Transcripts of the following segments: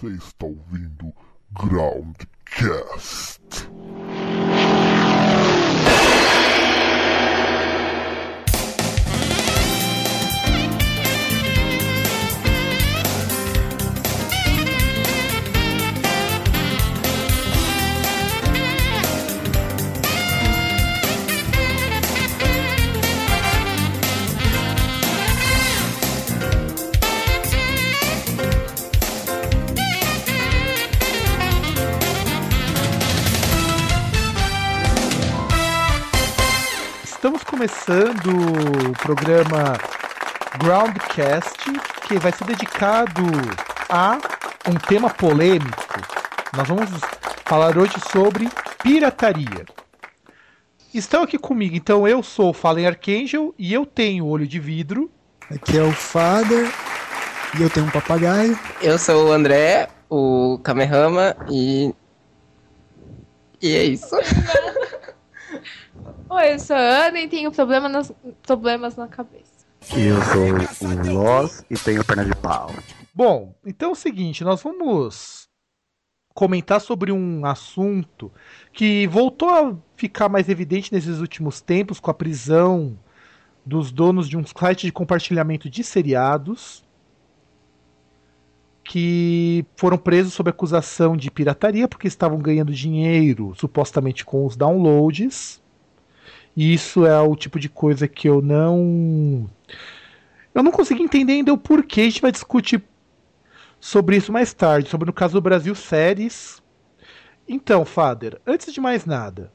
Você está ouvindo Groundcast. Começando o programa Groundcast, que vai ser dedicado a um tema polêmico. Nós vamos falar hoje sobre pirataria. Estão aqui comigo, então eu sou o Fallen Archangel e eu tenho olho de vidro. Aqui é o Father e eu tenho um papagaio. Eu sou o André, o Kamehama e. E é isso. Oi, eu sou a Ana e tenho problema nas- problemas na cabeça. E eu sou o Loz e tenho perna de pau. Bom, então é o seguinte, nós vamos comentar sobre um assunto que voltou a ficar mais evidente nesses últimos tempos com a prisão dos donos de um site de compartilhamento de seriados que foram presos sob acusação de pirataria porque estavam ganhando dinheiro supostamente com os downloads. E isso é o tipo de coisa que eu não eu não consegui entender ainda o porquê. A gente vai discutir sobre isso mais tarde, sobre no caso do Brasil séries. Então, Fader, antes de mais nada,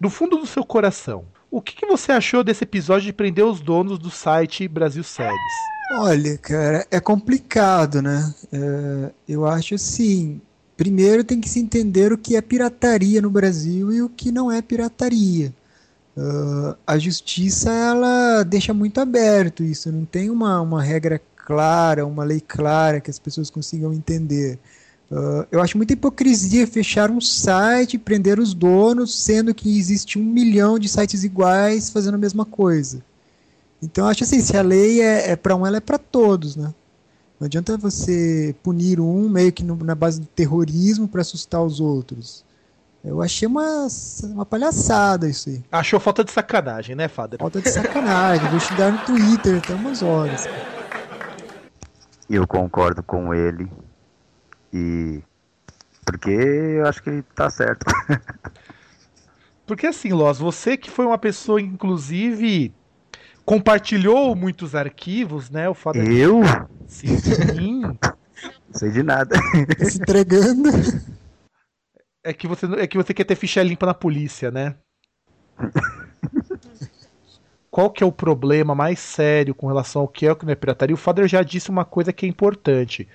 do fundo do seu coração, o que, que você achou desse episódio de prender os donos do site Brasil Séries? Olha, cara, é complicado, né? É, eu acho assim. Primeiro tem que se entender o que é pirataria no Brasil e o que não é pirataria. Ah, a justiça ela deixa muito aberto isso, não tem uma, uma regra clara, uma lei clara que as pessoas consigam entender. Ah, eu acho muita hipocrisia fechar um site e prender os donos, sendo que existe um milhão de sites iguais fazendo a mesma coisa. Então eu acho assim, se a lei é, é para um, ela é para todos, né? Não adianta você punir um meio que no- na base do terrorismo para assustar os outros. Eu achei uma, uma palhaçada isso aí. Achou falta de sacanagem, né, Fader? Falta de sacanagem. Vou xingar no Twitter até umas horas. Eu concordo com ele. E. Porque eu acho que ele tá certo. Porque assim, Loz, você que foi uma pessoa, inclusive, compartilhou muitos arquivos, né? O Fader. Eu? Sim, sim. Não sei de nada. Tá se entregando. É que você, é que você quer ter ficha limpa na polícia, né? Qual que é o problema mais sério com relação ao que é o que não é pirataria? O Fader já disse uma coisa que é importante.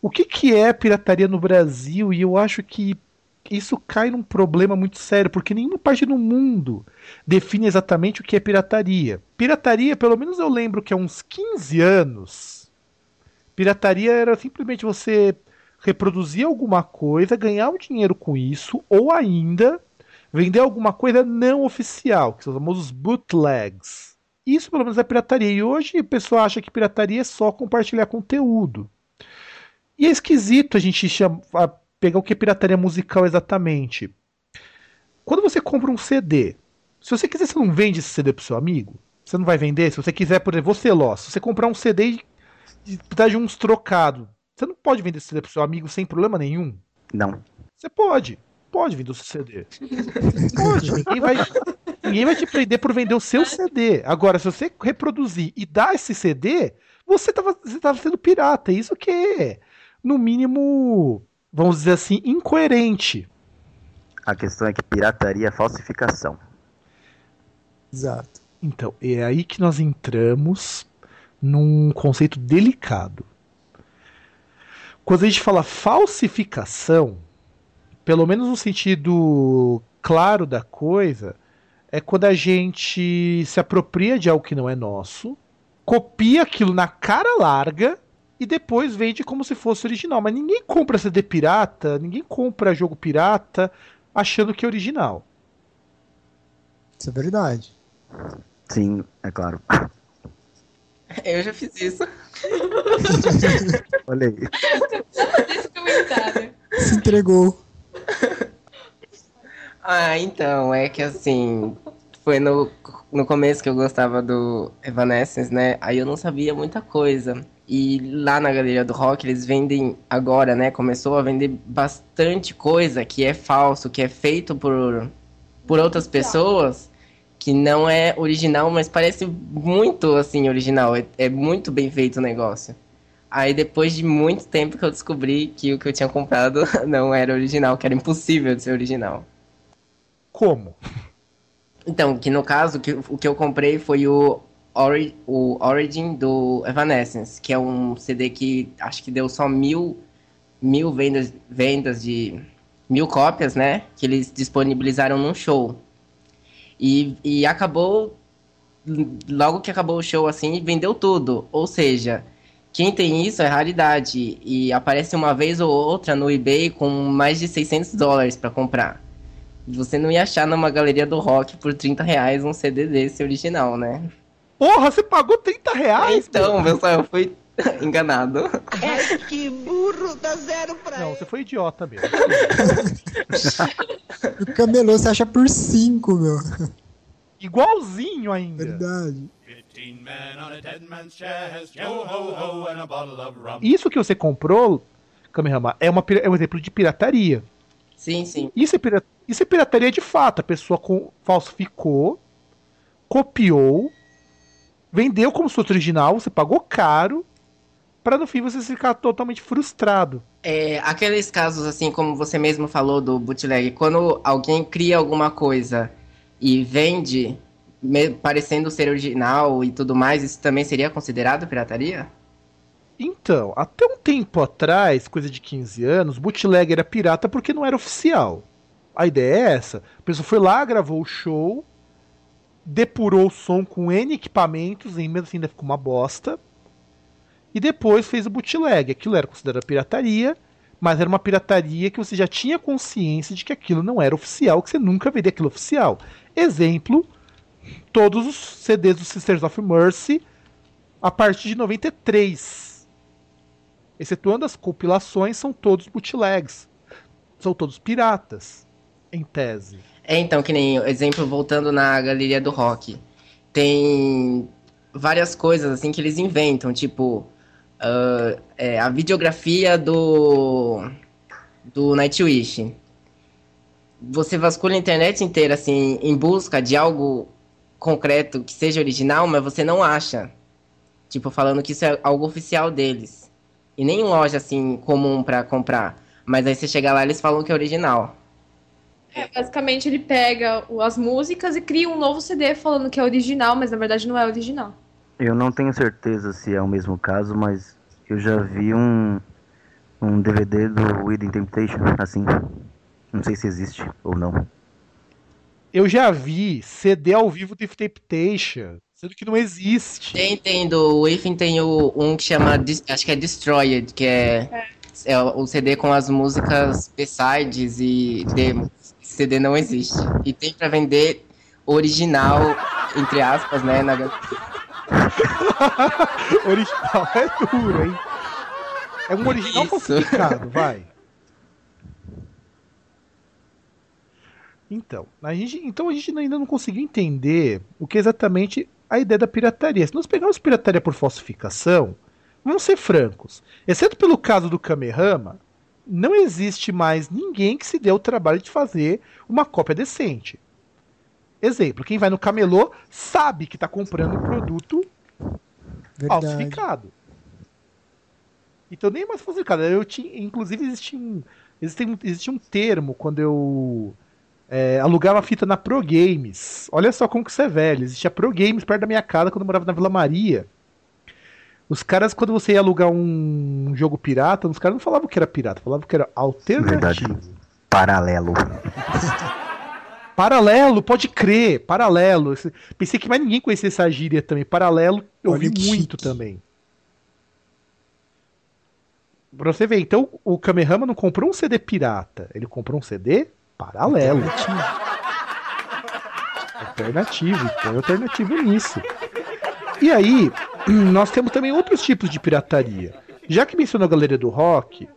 O que, que é pirataria no Brasil? E eu acho que isso cai num problema muito sério, porque nenhuma parte do mundo define exatamente o que é pirataria. Pirataria, pelo menos eu lembro que há uns 15 anos, pirataria era simplesmente você reproduzir alguma coisa, ganhar um dinheiro com isso, ou ainda vender alguma coisa não oficial, que são os famosos bootlegs. Isso pelo menos é pirataria. E hoje o pessoal acha que pirataria é só compartilhar conteúdo. E é esquisito a gente chama, a pegar o que é pirataria musical exatamente. Quando você compra um CD, se você quiser, você não vende esse CD pro seu amigo? Você não vai vender? Se você quiser, por exemplo, você, Ló, se você comprar um CD e e precisar de uns trocados, você não pode vender esse CD pro seu amigo sem problema nenhum? Não. Você pode. Pode vender o seu CD. Pode. Ninguém vai, ninguém vai te prender por vender o seu CD. Agora, se você reproduzir e dar esse CD, você estava você tava sendo pirata. Isso que é, no mínimo, vamos dizer assim, incoerente. A questão é que pirataria é falsificação. Exato. Então, é aí que nós entramos num conceito delicado. Quando a gente fala falsificação, pelo menos no sentido claro da coisa, é quando a gente se apropria de algo que não é nosso, copia aquilo na cara larga e depois vende como se fosse original. Mas ninguém compra CD pirata, ninguém compra jogo pirata achando que é original. Isso é verdade. Sim, é claro. Eu já fiz isso. Olha aí. Esse comentário. Se entregou. Ah, então, é que assim, foi no, no começo que eu gostava do Evanescence, né? Aí eu não sabia muita coisa. E lá na Galeria do Rock eles vendem agora, né? Começou a vender bastante coisa que é falso, que é feito por, por outras pessoas, que não é original, mas parece muito assim original. É, é muito bem feito o negócio. Aí depois de muito tempo que eu descobri que o que eu tinha comprado não era original, que era impossível de ser original. Como? Então, que no caso, que, o que eu comprei foi o, Ori, o Origin do Evanescence, que é um CD que acho que deu só mil, mil vendas, vendas de mil cópias, né? Que eles disponibilizaram num show. E, e acabou, logo que acabou o show, assim, vendeu tudo. Ou seja, quem tem isso é raridade. E aparece uma vez ou outra no eBay com mais de 600 dólares para comprar. Você não ia achar numa galeria do rock por 30 reais um CD desse original, né? Porra, você pagou 30 reais? Então, pessoal, eu fui enganado. Ai, que burro, dá zero pra Não, ele. você foi idiota mesmo. O camelô você acha por 5, meu. Igualzinho ainda. Verdade. Isso que você comprou, Kamehama, é, uma, é um exemplo de pirataria. Sim, sim. Isso é, pira- isso é pirataria de fato. A pessoa com- falsificou, copiou, vendeu como se fosse original, você pagou caro, para no fim você ficar totalmente frustrado. É, aqueles casos, assim, como você mesmo falou do bootleg, quando alguém cria alguma coisa e vende, parecendo ser original e tudo mais, isso também seria considerado pirataria? Então, até um tempo atrás, coisa de 15 anos, bootleg era pirata porque não era oficial. A ideia é essa. A pessoa foi lá, gravou o show, depurou o som com N equipamentos, e mesmo assim ainda ficou uma bosta. E depois fez o bootleg. Aquilo era considerado pirataria, mas era uma pirataria que você já tinha consciência de que aquilo não era oficial, que você nunca veria aquilo oficial. Exemplo, todos os CDs do Sisters of Mercy a partir de 93. Excetuando as compilações, são todos bootlegs. São todos piratas, em tese. É, então, que nem exemplo, voltando na galeria do rock. Tem várias coisas, assim, que eles inventam, tipo, ah, é, a videografia do, do Nightwish. Você vasculha a internet inteira, assim, em busca de algo concreto que seja original, mas você não acha. Tipo, falando que isso é algo oficial deles. E nem em loja, assim, comum pra comprar. Mas aí você chega lá eles falam que é original. É, basicamente ele pega as músicas e cria um novo CD falando que é original, mas na verdade não é original. Eu não tenho certeza se é o mesmo caso, mas eu já vi um, um DVD do Within Temptation, assim. Não sei se existe ou não. Eu já vi CD ao vivo de Temptation, sendo que não existe. Tem, tem, do Within tem o, um que chama, acho que é Destroyed, que é, é o CD com as músicas B-sides e demos. Esse CD não existe. E tem pra vender original, entre aspas, né, na original é duro, hein? É um original Isso. falsificado, vai. Então, a gente, então a gente ainda não conseguiu entender o que é exatamente a ideia da pirataria. Se nós pegarmos pirataria por falsificação, vamos ser francos. Exceto pelo caso do Kamehama, não existe mais ninguém que se dê o trabalho de fazer uma cópia decente. Exemplo, quem vai no camelô sabe que está comprando um produto Verdade. falsificado. Então nem mais falsificado. Eu tinha, inclusive existe um, existe um, existe um termo quando eu é, alugava fita na Pro Games. Olha só como que isso é velho. Existia Pro Games perto da minha casa quando eu morava na Vila Maria. Os caras, quando você ia alugar um jogo pirata, os caras não falavam que era pirata, falavam que era alternativo. Paralelo. Paralelo, pode crer, paralelo. Pensei que mais ninguém conhecia essa gíria também. Paralelo, eu Olha que muito chique. também. Pra você ver, então o Kamehama não comprou um CD pirata, ele comprou um CD paralelo. Alternativo, põe alternativo nisso. E aí, nós temos também outros tipos de pirataria. Já que mencionou a galeria do rock,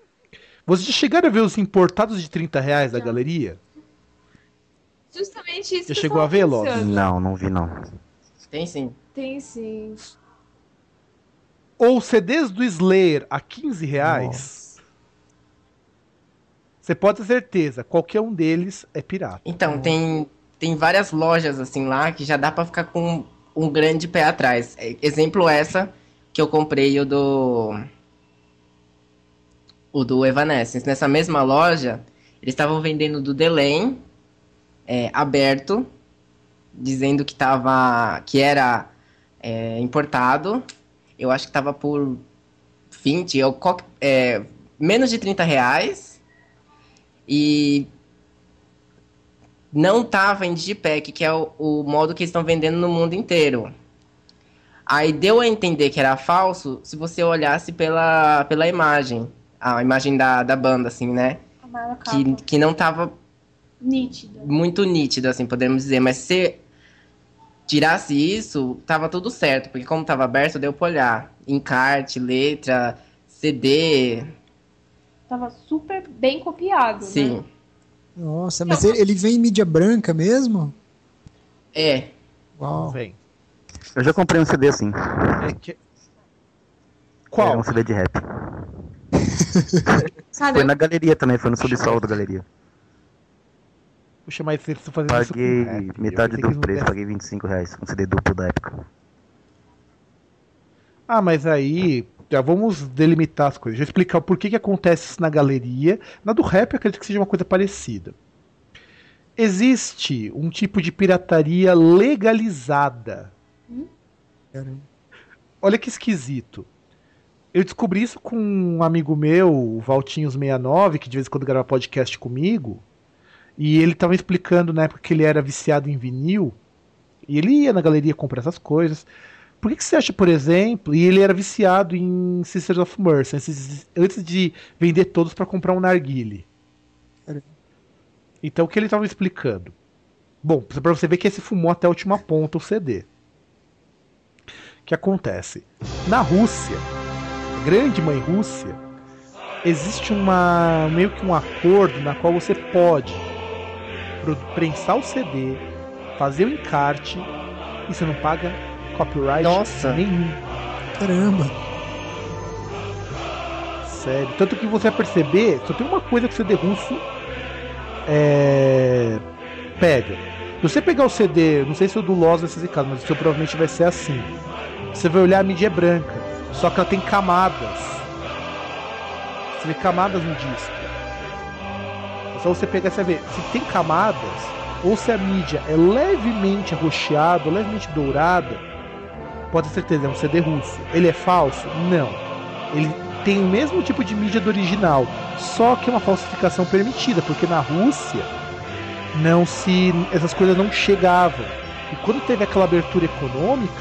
vocês chegaram a ver os importados de 30 reais da galeria? Justamente isso eu chegou tava a pensando. Não, não vi não. Tem sim. Tem sim. Ou CDs do Slayer a 15 reais? Você pode ter certeza, qualquer um deles é pirata. Então, tem, tem várias lojas assim lá que já dá pra ficar com um grande pé atrás. É, Exemplo essa que eu comprei o do o do Evanescence. Nessa mesma loja, eles estavam vendendo do Delain é, aberto, dizendo que tava que era é, importado. Eu acho que tava por 20 ou é, menos de 30 reais. E não tava em Digipack, que é o, o modo que eles estão vendendo no mundo inteiro. Aí deu a entender que era falso se você olhasse pela, pela imagem. A imagem da, da banda, assim, né? Capa. Que, que não tava Nítida. muito nítido, assim, podemos dizer. Mas se tirasse isso, tava tudo certo. Porque como tava aberto, deu pra olhar. Encarte, letra, CD. Tava super bem copiado, Sim. né? Nossa, mas ele, ele vem em mídia branca mesmo? É. Uau. Vem. Eu já comprei um CD assim. É que- Era Qual? um CD de rap. Sabe, Foi na galeria também, foi no subsolo da galeria. Mas vocês estão fazendo isso com Paguei. Eu metade que do não preço, paguei 25 reais. Um CD duplo da época. Ah, mas aí já vamos delimitar as coisas. Eu explicar o porquê que acontece isso na galeria. Na do rap, eu acredito que seja uma coisa parecida. Existe um tipo de pirataria legalizada. Caramba. Olha que esquisito. Eu descobri isso com um amigo meu, o Valtinhos69, que de vez em quando grava podcast comigo. E ele estava explicando na época que ele era viciado em vinil. E ele ia na galeria comprar essas coisas. Por que, que você acha, por exemplo, e ele era viciado em Sisters of Mercy, antes, antes de vender todos para comprar um narguile. Então o que ele estava explicando? Bom, para você ver que esse fumou até a última ponta o CD. O que acontece? Na Rússia, grande mãe Rússia, existe uma meio que um acordo na qual você pode prensar o CD, fazer o encarte e você não paga copyright Nossa. nenhum. Caramba. Sério. Tanto que você vai perceber, só tem uma coisa que o CD russo é, pega. Se você pegar o CD, não sei se o do Lost vai ser caso, mas o seu provavelmente vai ser assim. Você vai olhar a mídia é branca, só que ela tem camadas. Você vê camadas no disco. Só você pegar e ver se tem camadas, ou se a mídia é levemente arroxeada, levemente dourada, pode ter certeza, é um CD russo. Ele é falso? Não. Ele tem o mesmo tipo de mídia do original, só que é uma falsificação permitida, porque na Rússia não se essas coisas não chegavam. E quando teve aquela abertura econômica,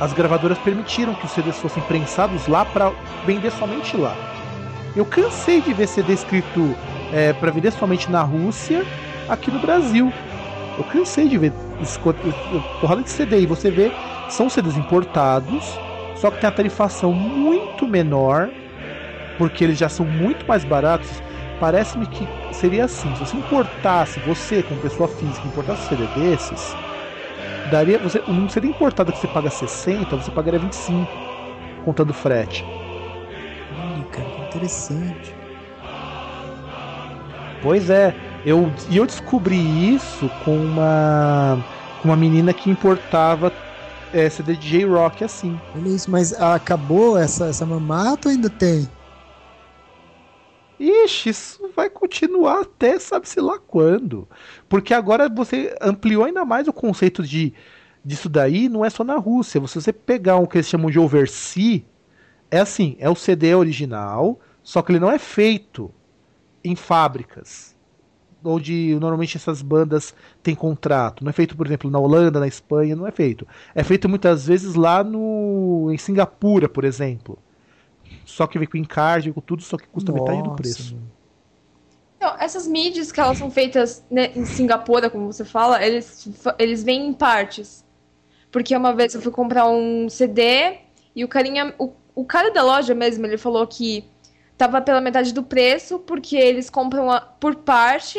as gravadoras permitiram que os CDs fossem prensados lá para vender somente lá. Eu cansei de ver CD escrito é, para vender somente na Rússia, aqui no Brasil. Eu cansei de ver porrada de CD. E você vê, são CDs importados, só que tem a tarifação muito menor, porque eles já são muito mais baratos. Parece-me que seria assim: se você importasse, você como pessoa física, importasse um CD desses, daria. Você, um CD importado que você paga 60, você pagaria 25, contando frete. Interessante. Pois é, eu, e eu descobri isso com uma, com uma menina que importava é, CD de J-Rock assim. Olha isso, mas acabou essa, essa mamata ou ainda tem? Ixi, isso vai continuar até sabe-se lá quando. Porque agora você ampliou ainda mais o conceito de disso daí, não é só na Rússia. Se você pegar um que eles chamam de oversea, é assim, é o CD original, só que ele não é feito em fábricas. Onde normalmente essas bandas têm contrato. Não é feito, por exemplo, na Holanda, na Espanha, não é feito. É feito muitas vezes lá no em Singapura, por exemplo. Só que vem com encarte, com tudo, só que custa metade do Nossa, preço. Então, essas mídias que elas são feitas né, em Singapura, como você fala, eles, eles vêm em partes. Porque uma vez eu fui comprar um CD e o carinha, o, o cara da loja mesmo, ele falou que tava pela metade do preço, porque eles compram a- por parte,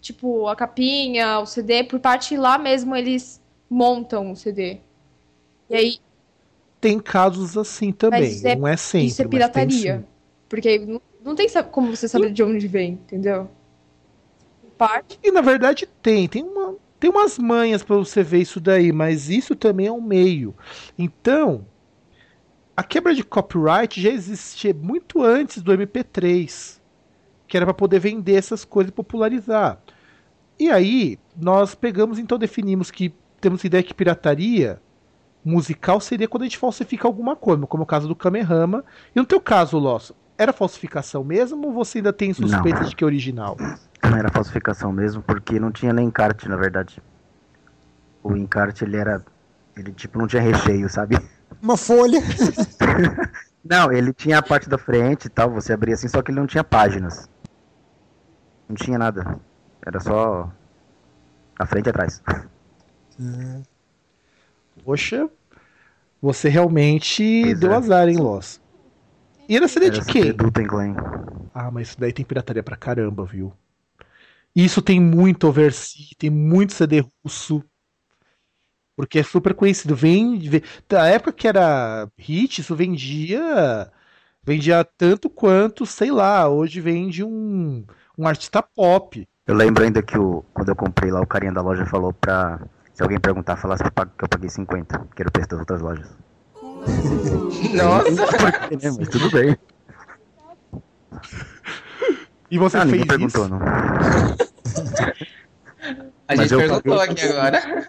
tipo, a capinha, o CD, por parte e lá mesmo eles montam o CD. E aí, Tem casos assim também, é- não é sempre. isso é pirataria. Porque não, não tem como você saber de onde vem, entendeu? Parte. E na verdade tem, tem uma, tem umas manhas pra você ver isso daí, mas isso também é um meio. Então, a quebra de copyright já existia muito antes do MP3, que era para poder vender essas coisas e popularizar. E aí, nós pegamos então definimos que temos ideia que pirataria musical seria quando a gente falsifica alguma coisa, como o caso do Kamehameha. E no teu caso, Losso, era falsificação mesmo ou você ainda tem suspeita Não. de que é original? Não era falsificação mesmo, porque não tinha nem encarte, na verdade. O encarte, ele era. Ele, tipo, não tinha recheio, sabe? Uma folha. Não, ele tinha a parte da frente e tal, você abria assim, só que ele não tinha páginas. Não tinha nada. Era só. A frente e atrás. Poxa, você realmente Pois deu é. azar, hein, Loss? E era CD de Era quem? Ah, mas isso daí tem pirataria pra caramba, viu? Isso tem muito overseas, tem muito CD russo. Porque é super conhecido. Vende, da época que era hit, isso vendia. Vendia tanto quanto, sei lá, hoje vende um, um artista pop. Eu lembro ainda que o, quando eu comprei lá, o carinha da loja falou pra. Se alguém perguntar, falasse que eu eu paguei 50, que era o preço das outras lojas. Nossa! Né? Mas tudo bem. E você ah, fez ninguém perguntou, isso? não. A Mas gente eu perguntou paguei- aqui agora.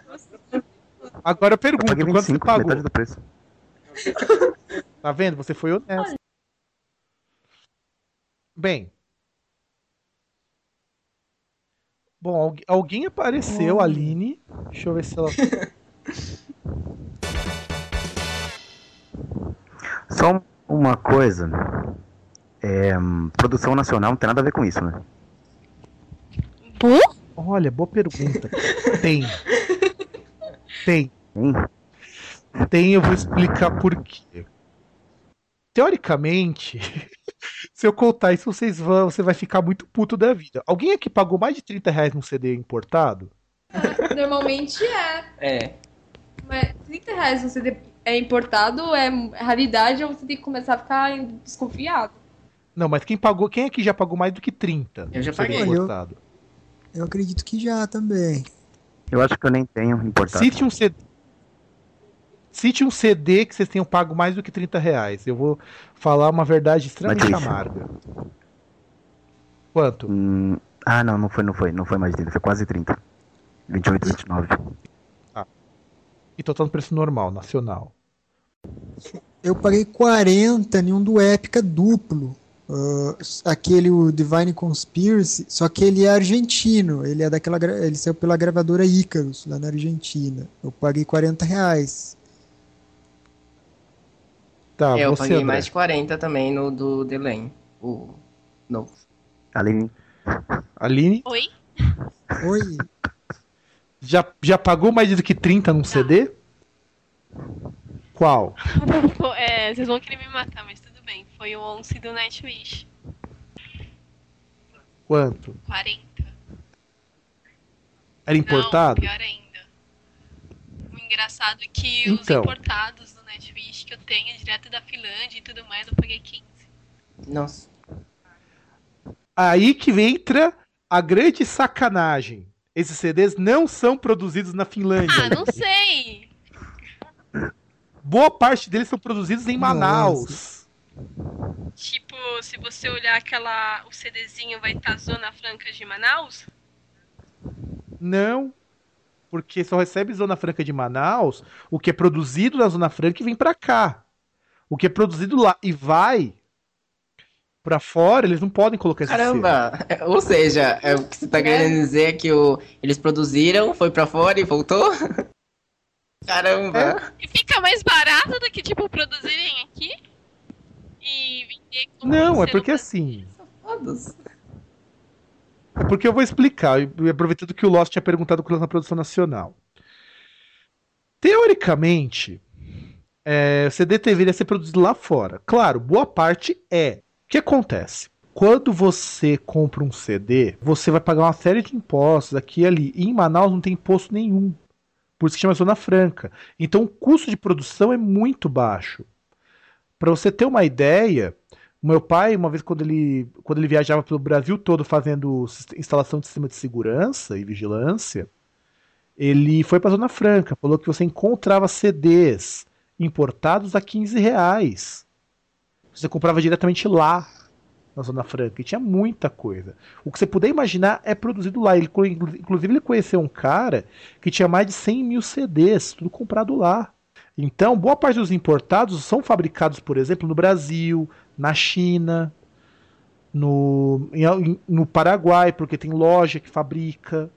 Agora eu Eu pergunto, paguei quanto você 25, pagou? metade do preço. Tá vendo? Você foi honesto. Bem. Bom, algu- alguém apareceu, a Aline. Deixa eu ver se ela. Só uma coisa. É, produção nacional não tem nada a ver com isso, né? Olha, boa pergunta. Tem. Tem. Hein? Tem, eu vou explicar por quê. Teoricamente, se eu contar isso, vocês vão, você vai ficar muito puto da vida. Alguém aqui pagou mais de 30 reais num CD importado? Normalmente é. É. Mas 30 reais um CD é importado, é raridade, ou você tem que começar a ficar desconfiado. Não, mas quem pagou, quem aqui já pagou mais do que 30? Eu já num paguei. importado? Eu acredito que já também. Eu acho que eu nem tenho importado. Cite um CD. Cite um CD que vocês tenham pago mais do que 30 reais. Eu vou falar uma verdade extremamente Matisse. amarga. Quanto? Hum, ah, não, não foi, não foi. Não foi mais de 30, foi quase 30. 28, 29. E tô falando preço normal, nacional. Eu paguei 40 em um do Épica duplo. Ah, aquele, o Divine Conspiracy, só que ele é argentino. Ele é daquela. Ele saiu pela gravadora Icarus, lá na Argentina. Eu paguei 40 reais. Tá, eu você, paguei André. mais de 40 também no do Delane. O novo. Aline, Aline, Oi? Oi. já, já pagou mais do que 30 num CD? Qual? É, vocês vão querer me matar, mas tudo bem. Foi o 11 do Nightwish. Quanto? 40. Era importado? Não, pior ainda. O engraçado é que Então. os importados Nightwish que eu tenho direto da Finlândia e tudo mais, eu paguei 15. Nossa. Aí que entra a grande sacanagem. Esses CDs não são produzidos na Finlândia. Ah, não sei! Boa parte deles são produzidos em Nossa. Manaus. Tipo, se você olhar aquela. O CDzinho vai estar Zona Franca de Manaus? Não. Porque só recebe Zona Franca de Manaus o que é produzido na Zona Franca e vem pra cá. O que é produzido lá e vai pra fora, eles não podem colocar esse selo. Caramba! Ou seja, é, o que você tá querendo dizer é que o, eles produziram, foi pra fora e voltou? Caramba! E fica mais barato do que, tipo, produzirem aqui? E vender como Não, é porque pra- assim. É porque eu vou explicar, aproveitando que o Lost tinha perguntado à produção nacional. Teoricamente, é, o CD deveria ser produzido lá fora. Claro, boa parte é. O que acontece? Quando você compra um CD, você vai pagar uma série de impostos aqui e ali. E em Manaus não tem imposto nenhum. Por isso que chama Zona Franca. Então o custo de produção é muito baixo. Para você ter uma ideia, o meu pai, uma vez quando ele, quando ele viajava pelo Brasil todo fazendo instalação de sistema de segurança e vigilância, ele foi para a Zona Franca, falou que você encontrava CDs importados a 15 reais. Você comprava diretamente lá, na Zona Franca, e tinha muita coisa. O que você puder imaginar é produzido lá. Ele, inclusive, ele conheceu um cara que tinha mais de 100 mil CDs, tudo comprado lá. Então, boa parte dos importados são fabricados, por exemplo, no Brasil, na China, no, no Paraguai, porque tem loja que fabrica.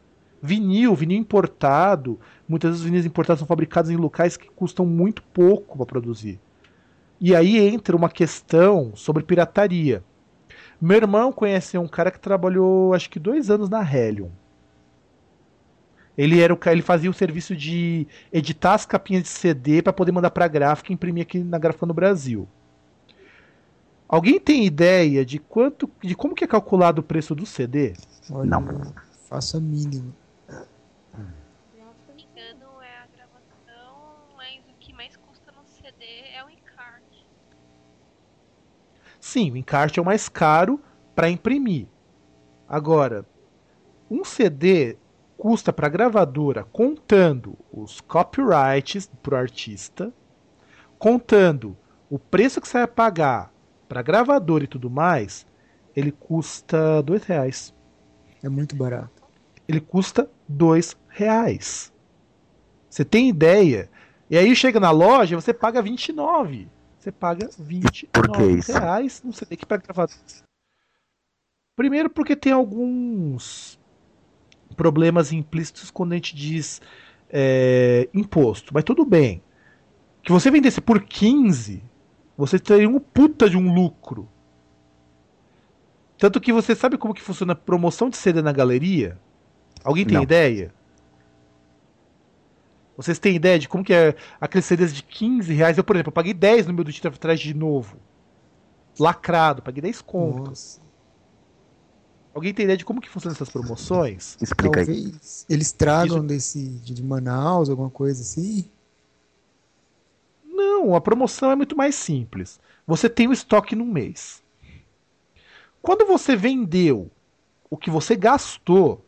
Vinil, vinil importado. Muitas vezes os vinis importados são fabricados em locais que custam muito pouco para produzir. E aí entra uma questão sobre pirataria. Meu irmão conhece um cara que trabalhou acho que dois anos na Helium. Ele era o ele fazia o serviço de editar as capinhas de CD para poder mandar para a gráfica e imprimir aqui na gráfica no Brasil. Alguém tem ideia de quanto, de como que é calculado o preço do CD? Olha, Não. Faça mínimo. Sim, o encarte é o mais caro para imprimir. Agora, um CD custa para a gravadora, contando os copyrights para o artista, contando o preço que você vai pagar para gravadora e tudo mais, ele custa dois reais. É muito barato. Ele custa dois reais. Você tem ideia? E aí chega na loja, você paga 29 você paga 29 reais no CD que para gravar. Primeiro porque tem alguns problemas implícitos quando a gente diz é, imposto, mas tudo bem. Que você vendesse por 15, você teria um puta de um lucro. Tanto que você sabe como que funciona a promoção de CD na galeria? Alguém tem Não. ideia? Vocês têm ideia de como que é aqueles CDs de 15 reais? Eu, por exemplo, eu paguei 10 no meu do Tita atrás de novo. Lacrado, paguei 10 contos. Alguém tem ideia de como que funcionam essas promoções? Explica Talvez aí. eles tragam Isso... desse de Manaus, alguma coisa assim? Não, a promoção é muito mais simples. Você tem o estoque num mês. Quando você vendeu o que você gastou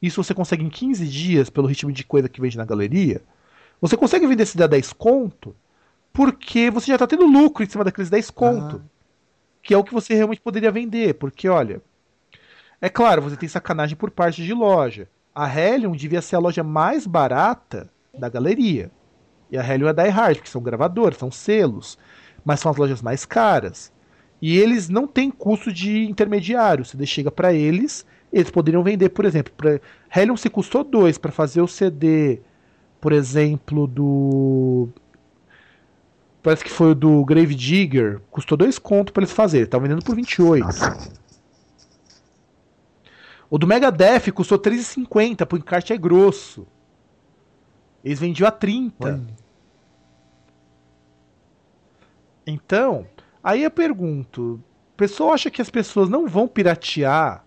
isso você consegue em 15 dias, pelo ritmo de coisa que vende na galeria. Você consegue vender esse a 10 conto, porque você já está tendo lucro em cima daqueles 10 conto. Ah. Que é o que você realmente poderia vender. Porque, olha, é claro, você tem sacanagem por parte de loja. A Helium devia ser a loja mais barata da galeria. E a Helium é da iHeart, porque são gravadores, são selos. Mas são as lojas mais caras. E eles não têm custo de intermediário. Você chega para eles eles poderiam vender, por exemplo, pra, Helium se custou 2 para fazer o CD, por exemplo, do parece que foi o do Grave Digger, custou 2 conto para eles fazerem, estavam vendendo por 28. Nossa. O do Megadeth custou 3,50, porque o encarte é grosso. Eles vendiam a 30. Oi. Então, aí eu pergunto, o pessoal acha que as pessoas não vão piratear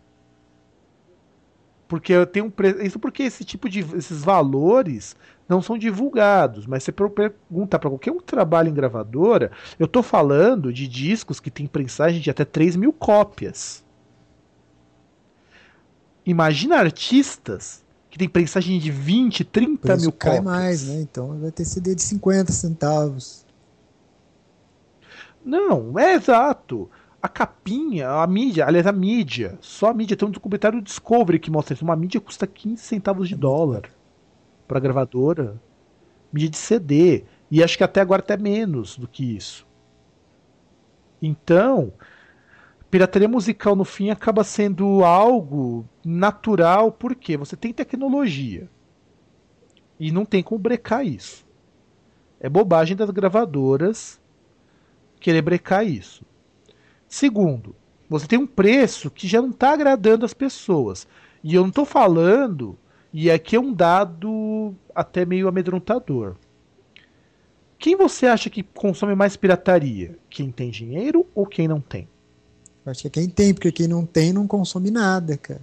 porque eu tenho um isso porque esse tipo de esses valores não são divulgados, mas você pergunta para qualquer um que trabalha em gravadora, eu estou falando de discos que tem prensagem de até 3 mil cópias. Imagina artistas que tem prensagem de 20, 30 mil cai cópias. mais, né? Então vai ter CD de 50 centavos. Não, é exato a capinha, a mídia, aliás, a mídia, só a mídia, tem um documentário do Discovery que mostra isso. Uma mídia custa 15 centavos de dólar para gravadora. Mídia de CD. E acho que até agora até menos do que isso. Então, pirataria musical no fim acaba sendo algo natural, porque você tem tecnologia. E não tem como brecar isso. É bobagem das gravadoras querer brecar isso. Segundo, você tem um preço que já não está agradando as pessoas. E eu não estou falando, e aqui é um dado até meio amedrontador. Quem você acha que consome mais pirataria? Quem tem dinheiro ou quem não tem? Eu acho que é quem tem, porque quem não tem não consome nada, cara.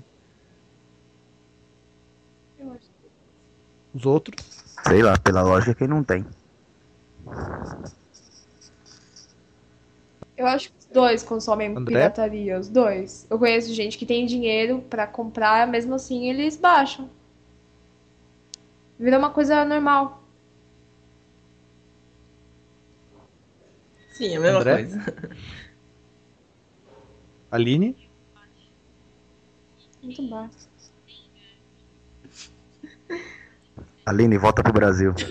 Os outros? Sei lá, pela lógica, quem não tem. Eu acho que os dois consomem André? pirataria, os dois. Eu conheço gente que tem dinheiro pra comprar, mesmo assim eles baixam. Vira uma coisa normal. Sim, é a mesma André? coisa. Aline? Muito baixo. Aline, volta pro Brasil.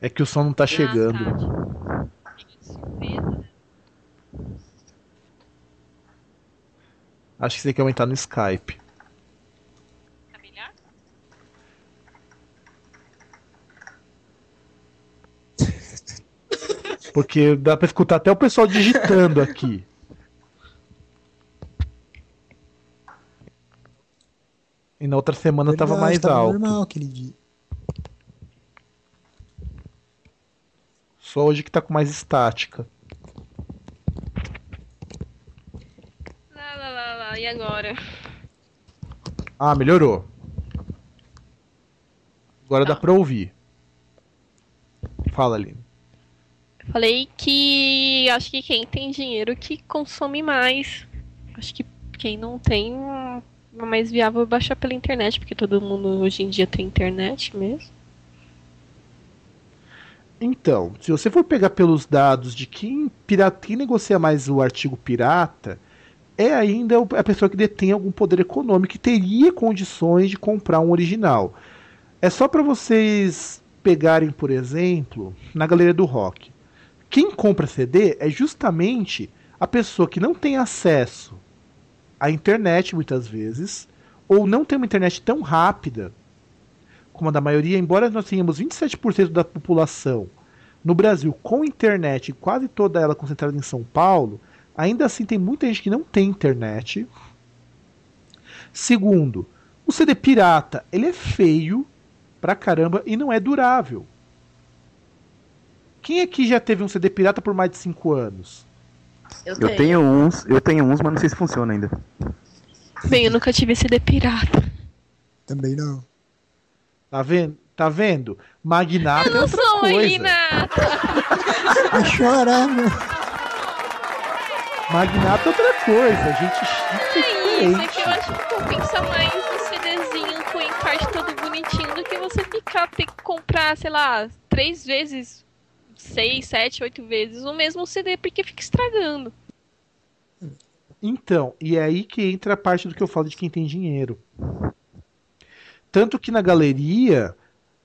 É que o som não tá chegando. Peguei de surpresa? Acho que você tem que aumentar no Skype. Tá melhor? Porque dá pra escutar até o pessoal digitando aqui. E na outra semana tava Verdade, mais tava alto. normal aquele dia. Só hoje que tá com mais estática. Lá, lá, lá, lá. E agora? Ah, melhorou. Agora dá Tá. pra ouvir. Fala, Aline. Falei que acho que quem tem dinheiro que consome mais. Acho que quem não tem é mais viável baixar pela internet, porque todo mundo hoje em dia tem internet mesmo. Então, se você for pegar pelos dados de quem, pirata, quem negocia mais o artigo pirata, é ainda o- a pessoa que detém algum poder econômico e teria condições de comprar um original. É só para vocês pegarem, por exemplo, na galeria do rock. Quem compra CD é justamente a pessoa que não tem acesso à internet muitas vezes, ou não tem uma internet tão rápida como a da maioria, embora nós tenhamos 27% da população no Brasil com internet, quase toda ela concentrada em São Paulo, ainda assim tem muita gente que não tem internet. Segundo, o CD pirata, ele é feio pra caramba e não é durável. Quem aqui já teve um CD pirata por mais de 5 anos? Eu Eu tenho uns, eu tenho uns, mas não sei se funciona ainda. Bem, eu nunca tive CD pirata. Também não. Tá vendo? Tá vendo? Magnata é Não outra sou coisa. Vai chorar, meu. Magnata é outra coisa. Gente chique É isso, é que eu acho que compensa mais um CDzinho com o encarte todo bonitinho do que você ficar ter que comprar, sei lá, três vezes, seis, sete, oito vezes o mesmo CD porque fica estragando. Então, e é aí que entra a parte do que eu falo de quem tem dinheiro. Tanto que na galeria,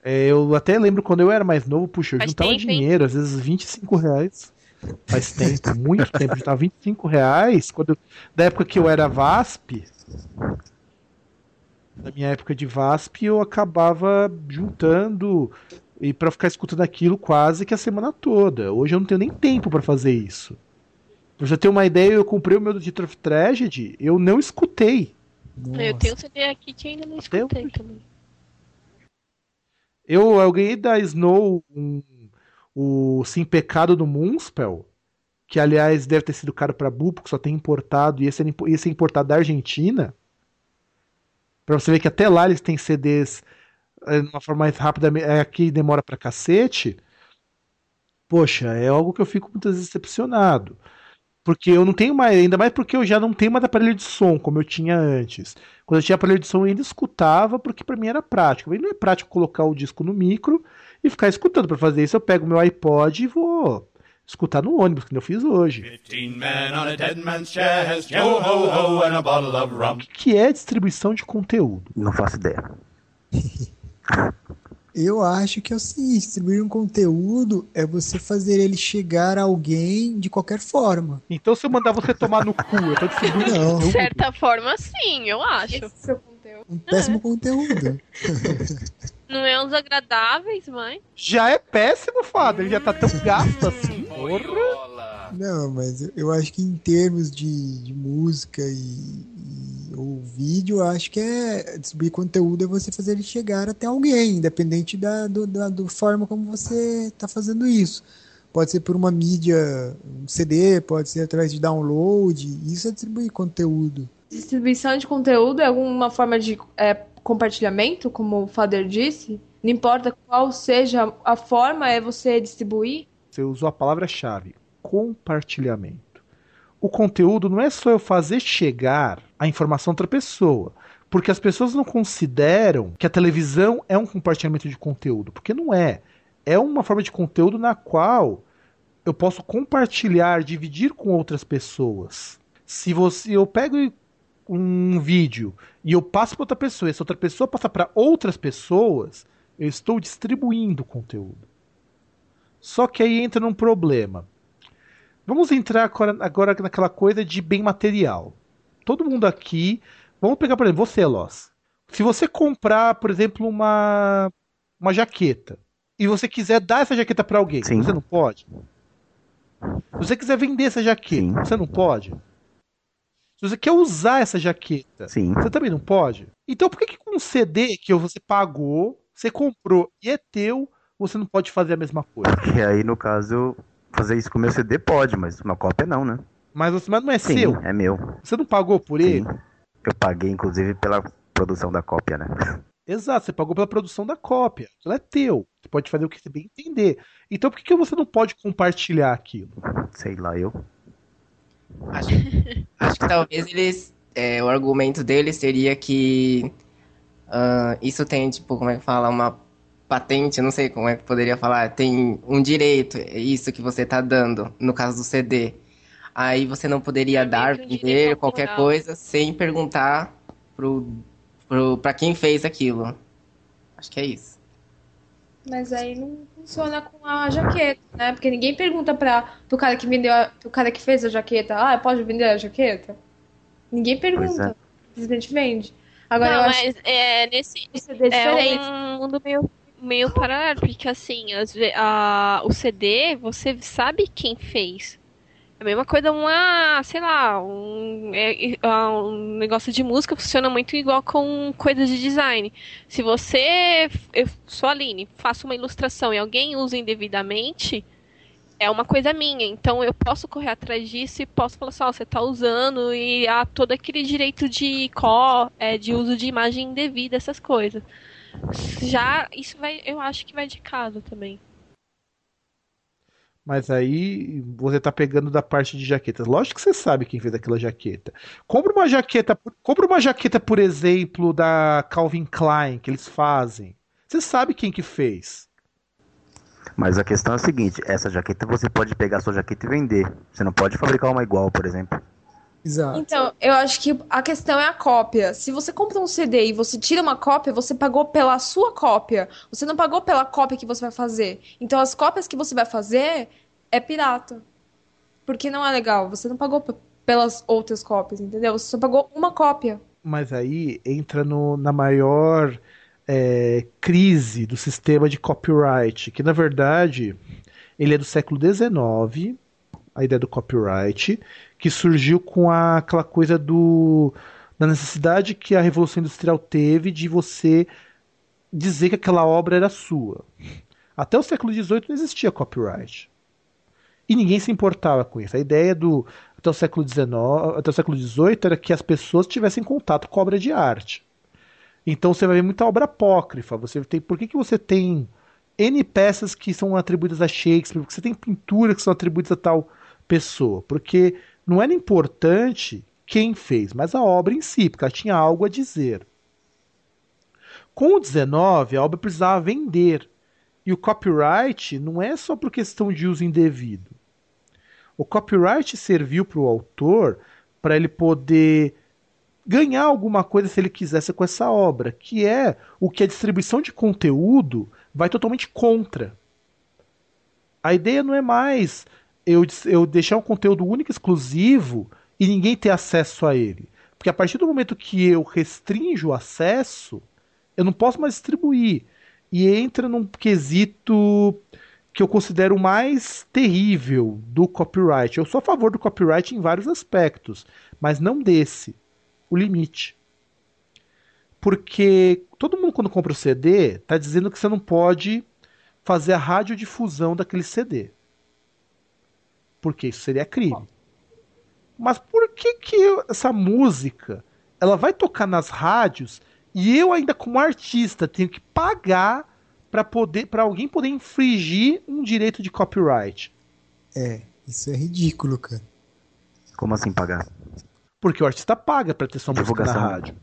é, eu até lembro quando eu era mais novo, puxa, eu Faz juntava tempo, hein? dinheiro, às vezes 25 reais. Faz tempo, muito tempo. Juntava 25 reais. Quando, da época que eu era VASP, na minha época de VASP, eu acabava juntando e para ficar escutando aquilo quase que a semana toda. Hoje eu não tenho nem tempo para fazer isso. Pra você ter uma ideia, eu comprei o meu do Theater of Tragedy, eu não escutei. Eu tenho CD aqui que ainda não Até escutei hoje. também. Eu, eu ganhei da Snow um- o Sim Pecado do Moonspell, que aliás deve ter sido caro pra Bull, porque só tem importado, e esse, é importado da Argentina. Pra você ver que até lá eles têm CDs de uma forma mais rápida, é, aqui demora pra cacete. Poxa, é algo que eu fico muitas vezes decepcionado. Porque eu não tenho mais, ainda mais porque eu já não tenho mais aparelho de som como eu tinha antes. Quando eu tinha aparelho de som eu ainda escutava, porque pra mim era prático. E não é prático colocar o disco no micro e ficar escutando. Pra fazer isso eu pego meu iPod e vou escutar no ônibus, que eu fiz hoje. Fifteen men on a dead man's chest, yo ho ho, and a bottle of rum. O que que é distribuição de conteúdo? Não faço ideia. Eu acho que é o seguinte, distribuir um conteúdo é você fazer ele chegar a alguém de qualquer forma. Então se eu mandar você tomar no cu, eu tô distribuindo Não. De certa forma, sim, eu acho. Esse é o seu conteúdo. Um péssimo conteúdo. Não é uns agradáveis, mas. Já é péssimo, Fado. Ele já tá tão gasto assim. Porra. Não, mas eu- acho que em termos de, de música e, e O vídeo, eu acho que é distribuir conteúdo é você fazer ele chegar até alguém, independente da, do, da do forma como você está fazendo isso. Pode ser por uma mídia, um CD, pode ser através de download. Isso é distribuir conteúdo. Distribuição de conteúdo é alguma forma de é, compartilhamento, como o Fader disse? Não importa qual seja a forma, é você distribuir? Você usou a palavra-chave: compartilhamento. O conteúdo não é só eu fazer chegar a informação a outra pessoa. Porque as pessoas não consideram que a televisão é um compartilhamento de conteúdo. Porque não é é uma forma de conteúdo na qual eu posso compartilhar, dividir com outras pessoas. Se você eu pego um vídeo e eu passo para outra pessoa, e essa outra pessoa passa para outras pessoas, eu estou distribuindo conteúdo. Só que aí entra num problema. Vamos entrar agora, agora naquela coisa de bem material. Todo mundo aqui, vamos pegar por exemplo, você, Loss. Se você comprar, por exemplo, uma uma jaqueta, e você quiser dar essa jaqueta para alguém, Sim. você não pode. Se você quiser vender essa jaqueta, Sim. você não pode. Se você quer usar essa jaqueta, Sim. você também não pode. Então por que, que com um CD que você pagou, você comprou e é teu, você não pode fazer a mesma coisa? Porque aí, no caso, fazer isso com o meu CD pode, mas uma cópia não, né? Mas, você, mas não é Sim, seu. é meu. Você não pagou por Sim. ele? Eu paguei, inclusive, pela produção da cópia, né? Exato, você pagou pela produção da cópia. Ela é teu. Você pode fazer o que você bem entender. Então por que, que você não pode compartilhar aquilo? Sei lá, eu. Acho, acho que talvez eles. É, o argumento deles seria que uh, isso tem, tipo, como é que fala? Uma patente, não sei como é que poderia falar. Tem um direito, é isso que você tá dando, no caso do CD. Aí você não poderia dar, vender qualquer coisa sem perguntar pro para quem fez aquilo. Acho que é isso. Mas aí não funciona com a jaqueta, né? Porque ninguém pergunta para o cara que vendeu, a, pro cara que fez a jaqueta, ah, pode vender a jaqueta? Ninguém pergunta. É. Simplesmente vende. Agora não, eu mas acho é nesse é, é um mundo meio meio paralelo, porque assim, as, a, o CD, você sabe quem fez. A mesma coisa, uma, sei lá, um, é, é, um negócio de música funciona muito igual com coisas de design. Se você, eu sou a Aline, faço uma ilustração e alguém usa indevidamente, é uma coisa minha. Então eu posso correr atrás disso e posso falar assim, oh, você está usando e há todo aquele direito de có, é, de uso de imagem indevida, essas coisas. Já isso vai, eu acho que vai de casa também. Mas aí você tá pegando da parte de jaquetas. Lógico que você sabe quem fez aquela jaqueta. Compra uma jaqueta, compra uma jaqueta, por exemplo, da Calvin Klein que eles fazem. Você sabe quem que fez. Mas a questão é a seguinte, essa jaqueta você pode pegar a sua jaqueta e vender. Você não pode fabricar uma igual, por exemplo. Exato. Então, eu acho que a questão é a cópia. Se você compra um CD e você tira uma cópia, você pagou pela sua cópia. Você não pagou pela cópia que você vai fazer. Então, as cópias que você vai fazer é pirata. Porque não é legal. Você não pagou pelas outras cópias, entendeu? Você só pagou uma cópia. Mas aí entra no, na maior é, crise do sistema de copyright, que na verdade ele é do século XIX, a ideia do copyright, que surgiu com a, aquela coisa do da necessidade que a Revolução Industrial teve de você dizer que aquela obra era sua. Até o século XVIII não existia copyright. E ninguém se importava com isso. A ideia do até o século XIX, até o século XVIII era que as pessoas tivessem contato com obra de arte. Então você vai ver muita obra apócrifa. Você tem, por que, que você tem N peças que são atribuídas a Shakespeare? Porque você tem pinturas que são atribuídas a tal pessoa. Porque não era importante quem fez, mas a obra em si, porque ela tinha algo a dizer. Com o 19, a obra precisava vender. E o copyright não é só por questão de uso indevido. O copyright serviu para o autor para ele poder ganhar alguma coisa se ele quisesse com essa obra, que é o que a distribuição de conteúdo vai totalmente contra. A ideia não é mais eu, eu deixar um conteúdo único exclusivo e ninguém ter acesso a ele. Porque a partir do momento que eu restringo o acesso, eu não posso mais distribuir. E entra num quesito que eu considero mais terrível do copyright. Eu sou a favor do copyright em vários aspectos, mas não desse. o limite. Porque todo mundo quando compra o CD tá dizendo que você não pode fazer a radiodifusão daquele CD. Porque isso seria crime. Mas por que que eu- essa música ela vai tocar nas rádios e eu ainda como artista tenho que pagar para poder para alguém poder infringir um direito de copyright? É, isso é ridículo, cara. Como assim pagar? Porque o artista paga pra ter sua música na Divulgação. rádio.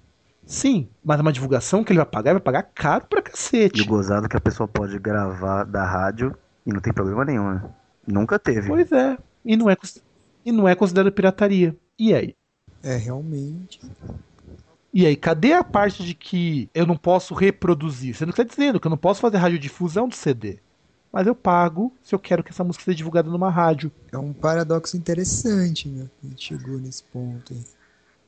Sim, mas é uma divulgação que ele vai pagar, ele vai pagar caro pra E cacete. o gozado que a pessoa pode gravar da rádio e não tem problema nenhum, né? Nunca teve. Pois é. E não é, e não é considerado pirataria. E aí? É, realmente. E aí, cadê a parte de que eu não posso reproduzir? Você não está dizendo que eu não posso fazer radiodifusão do CD. Mas eu pago se eu quero que essa música seja divulgada numa rádio. É um paradoxo interessante, né? A gente chegou nesse ponto aí.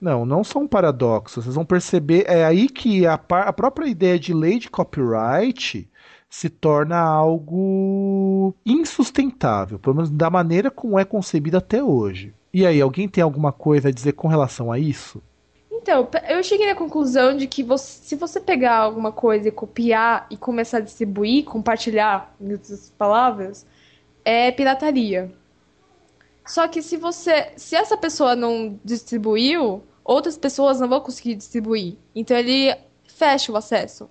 Não, não são um paradoxo. Vocês vão perceber. É aí que a, a própria ideia de lei de copyright se torna algo insustentável, pelo menos da maneira como é concebida até hoje. E aí, alguém tem alguma coisa a dizer com relação a isso? Então, eu cheguei à conclusão de que você- se você pegar alguma coisa e copiar e começar a distribuir, compartilhar, em outras palavras, é pirataria. Só que se você, se essa pessoa não distribuiu, outras pessoas não vão conseguir distribuir. Então ele fecha o acesso.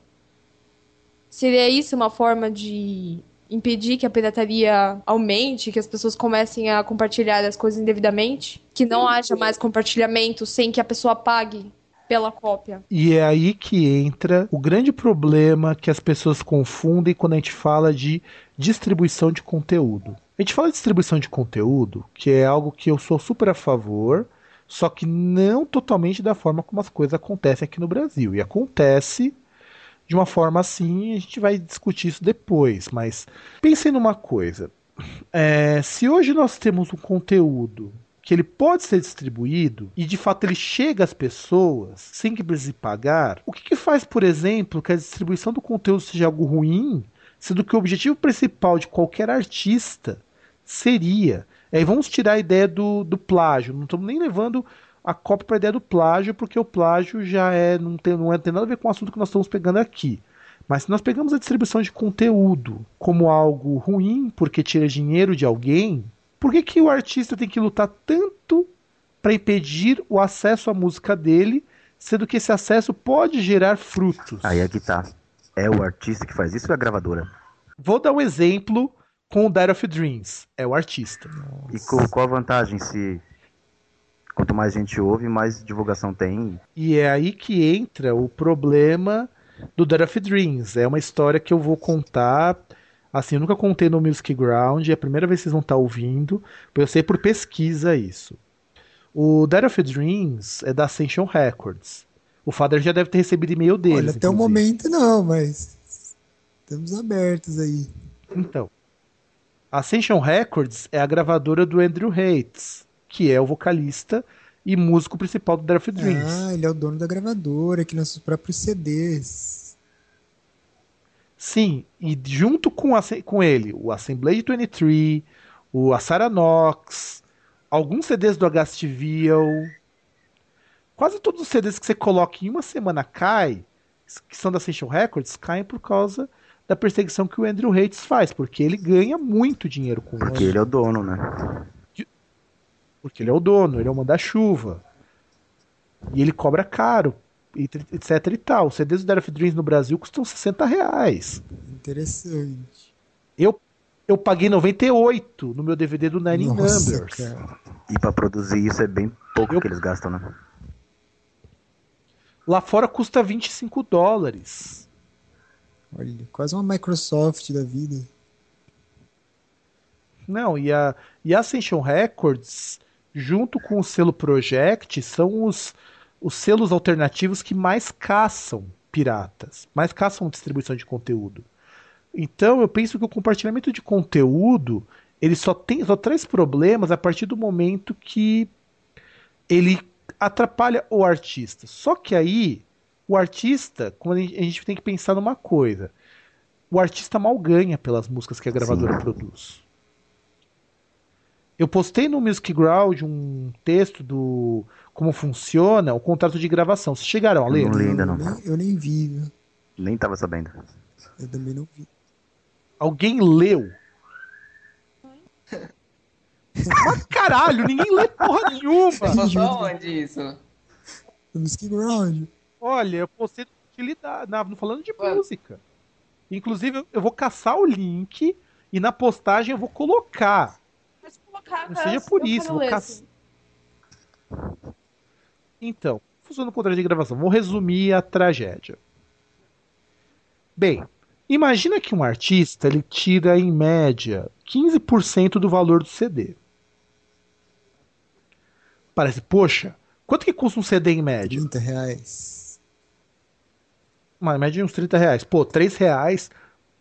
Seria isso uma forma de impedir que a pirataria aumente, que as pessoas comecem a compartilhar as coisas indevidamente? Que não haja mais compartilhamento sem que a pessoa pague pela cópia? E é aí que entra o grande problema que as pessoas confundem quando a gente fala de distribuição de conteúdo. A gente fala de distribuição de conteúdo, que é algo que eu sou super a favor, só que não totalmente da forma como as coisas acontecem aqui no Brasil. E acontece de uma forma assim, a gente vai discutir isso depois, mas pensem numa coisa. É, se hoje nós temos um conteúdo que ele pode ser distribuído e de fato ele chega às pessoas sem que precise pagar, o que, que faz, por exemplo, que a distribuição do conteúdo seja algo ruim, sendo que o objetivo principal de qualquer artista seria. Aí vamos tirar a ideia do, do plágio. Não estamos nem levando a cópia para a ideia do plágio, porque o plágio já é não, tem, não é, tem nada a ver com o assunto que nós estamos pegando aqui. Mas se nós pegamos a distribuição de conteúdo como algo ruim, porque tira dinheiro de alguém, por que, que o artista tem que lutar tanto para impedir o acesso à música dele, sendo que esse acesso pode gerar frutos? Aí é que tá. É o artista que faz isso ou é a gravadora? Vou dar um exemplo com o Dire of Dreams. É o artista. E co- qual a vantagem se quanto mais gente ouve, mais divulgação tem? E é aí que entra o problema do of Dreams. É uma história que eu vou contar. Assim, eu nunca contei no Music Ground, é a primeira vez que vocês vão estar ouvindo, eu sei por pesquisa isso. O Dire of Dreams é da Ascension Records. O Father já deve ter recebido e-mail deles. Olha, até o inclusive. momento não, mas estamos abertos aí. Então, a Ascension Records é a gravadora do Andrew Hates, que é o vocalista e músico principal do of Dreams. Ah, ele é o dono da gravadora, que lança os próprios CDs. Sim, e junto com, a- com ele, o Assemblage 23, o Asara Nox, alguns CDs do HSTVL, quase todos os CDs que você coloca em uma semana cai, que são da Ascension Records, caem por causa da perseguição que o Andrew Hates faz, porque ele ganha muito dinheiro com Porque isso. ele é o dono, né? Porque ele é o dono, ele é o manda-chuva. E ele cobra caro, e etc e tal. Os CDs do Dire of Dreams no Brasil custam 60 reais. Interessante. Eu, eu paguei 98 no meu DVD do Nine Nossa, Numbers. cara. E pra produzir isso é bem pouco Eu- que eles gastam, né? Lá fora custa 25 dólares. Olha, quase uma Microsoft da vida. Não, e a, e a Ascension Records, junto com o selo Project, são os, os selos alternativos que mais caçam piratas, mais caçam distribuição de conteúdo. Então eu penso que o compartilhamento de conteúdo ele só, tem, só traz problemas a partir do momento que ele atrapalha o artista. Só que aí o artista, quando a gente, a gente tem que pensar numa coisa, o artista mal ganha pelas músicas que a gravadora Sim. produz. Eu postei no Music Ground um texto do como funciona o contrato de gravação. Vocês chegaram a ler? Não li ainda não. Nem- eu nem vi, viu? Nem tava sabendo. Eu também não vi. Alguém leu? Mas caralho, ninguém lê porra nenhuma. Você postou onde isso? No Music Ground. Olha, eu postei de utilidade, não falando de Ué. música. Inclusive, eu- eu vou caçar o link e na postagem eu vou colocar. Colocar, Não seja por isso, vou assim. Então, funciona o contrato de gravação. Vou resumir a tragédia. Bem, imagina que um artista ele tira em média 15% do valor do CD. Parece, poxa, quanto que custa um CD em média? 30 reais. Uma média de uns 30 reais. Pô, 3 reais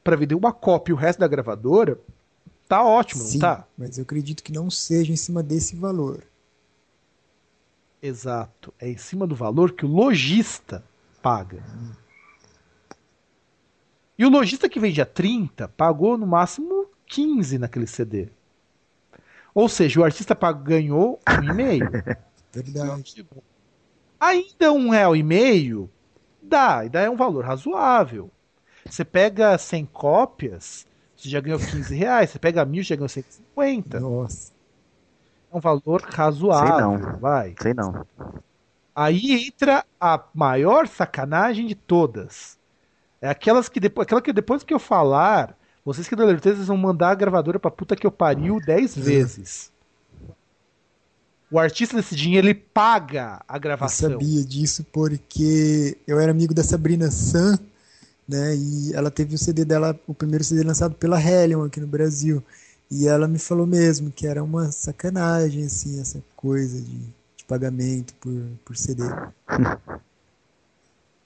pra vender uma cópia e o resto da gravadora, tá ótimo, Sim, não tá? mas eu acredito que não seja em cima desse valor. Exato. É em cima do valor que o lojista paga. E o lojista que vende a 30 pagou no máximo 15 naquele CD. Ou seja, o artista ganhou um e meio. Verdade. Ainda um real e meio dá, ainda é um valor razoável. Você pega 100 cópias, você já ganhou 15 reais. Você pega mil, já ganhou 150. Nossa. É um valor razoável, Sei não. vai. Sei não. Aí entra a maior sacanagem de todas. É aquelas que depois, aquela que depois que eu falar, vocês que da Lerteza vão mandar a gravadora pra puta que eu pariu 10 vezes. O artista desse dinheiro ele paga a Eu gravação. sabia disso porque eu era amigo da Sabrina San, né? E ela teve o CD dela, o primeiro CD lançado pela Hellion aqui no Brasil. E ela me falou mesmo que era uma sacanagem, assim, essa coisa de, de pagamento por, por CD.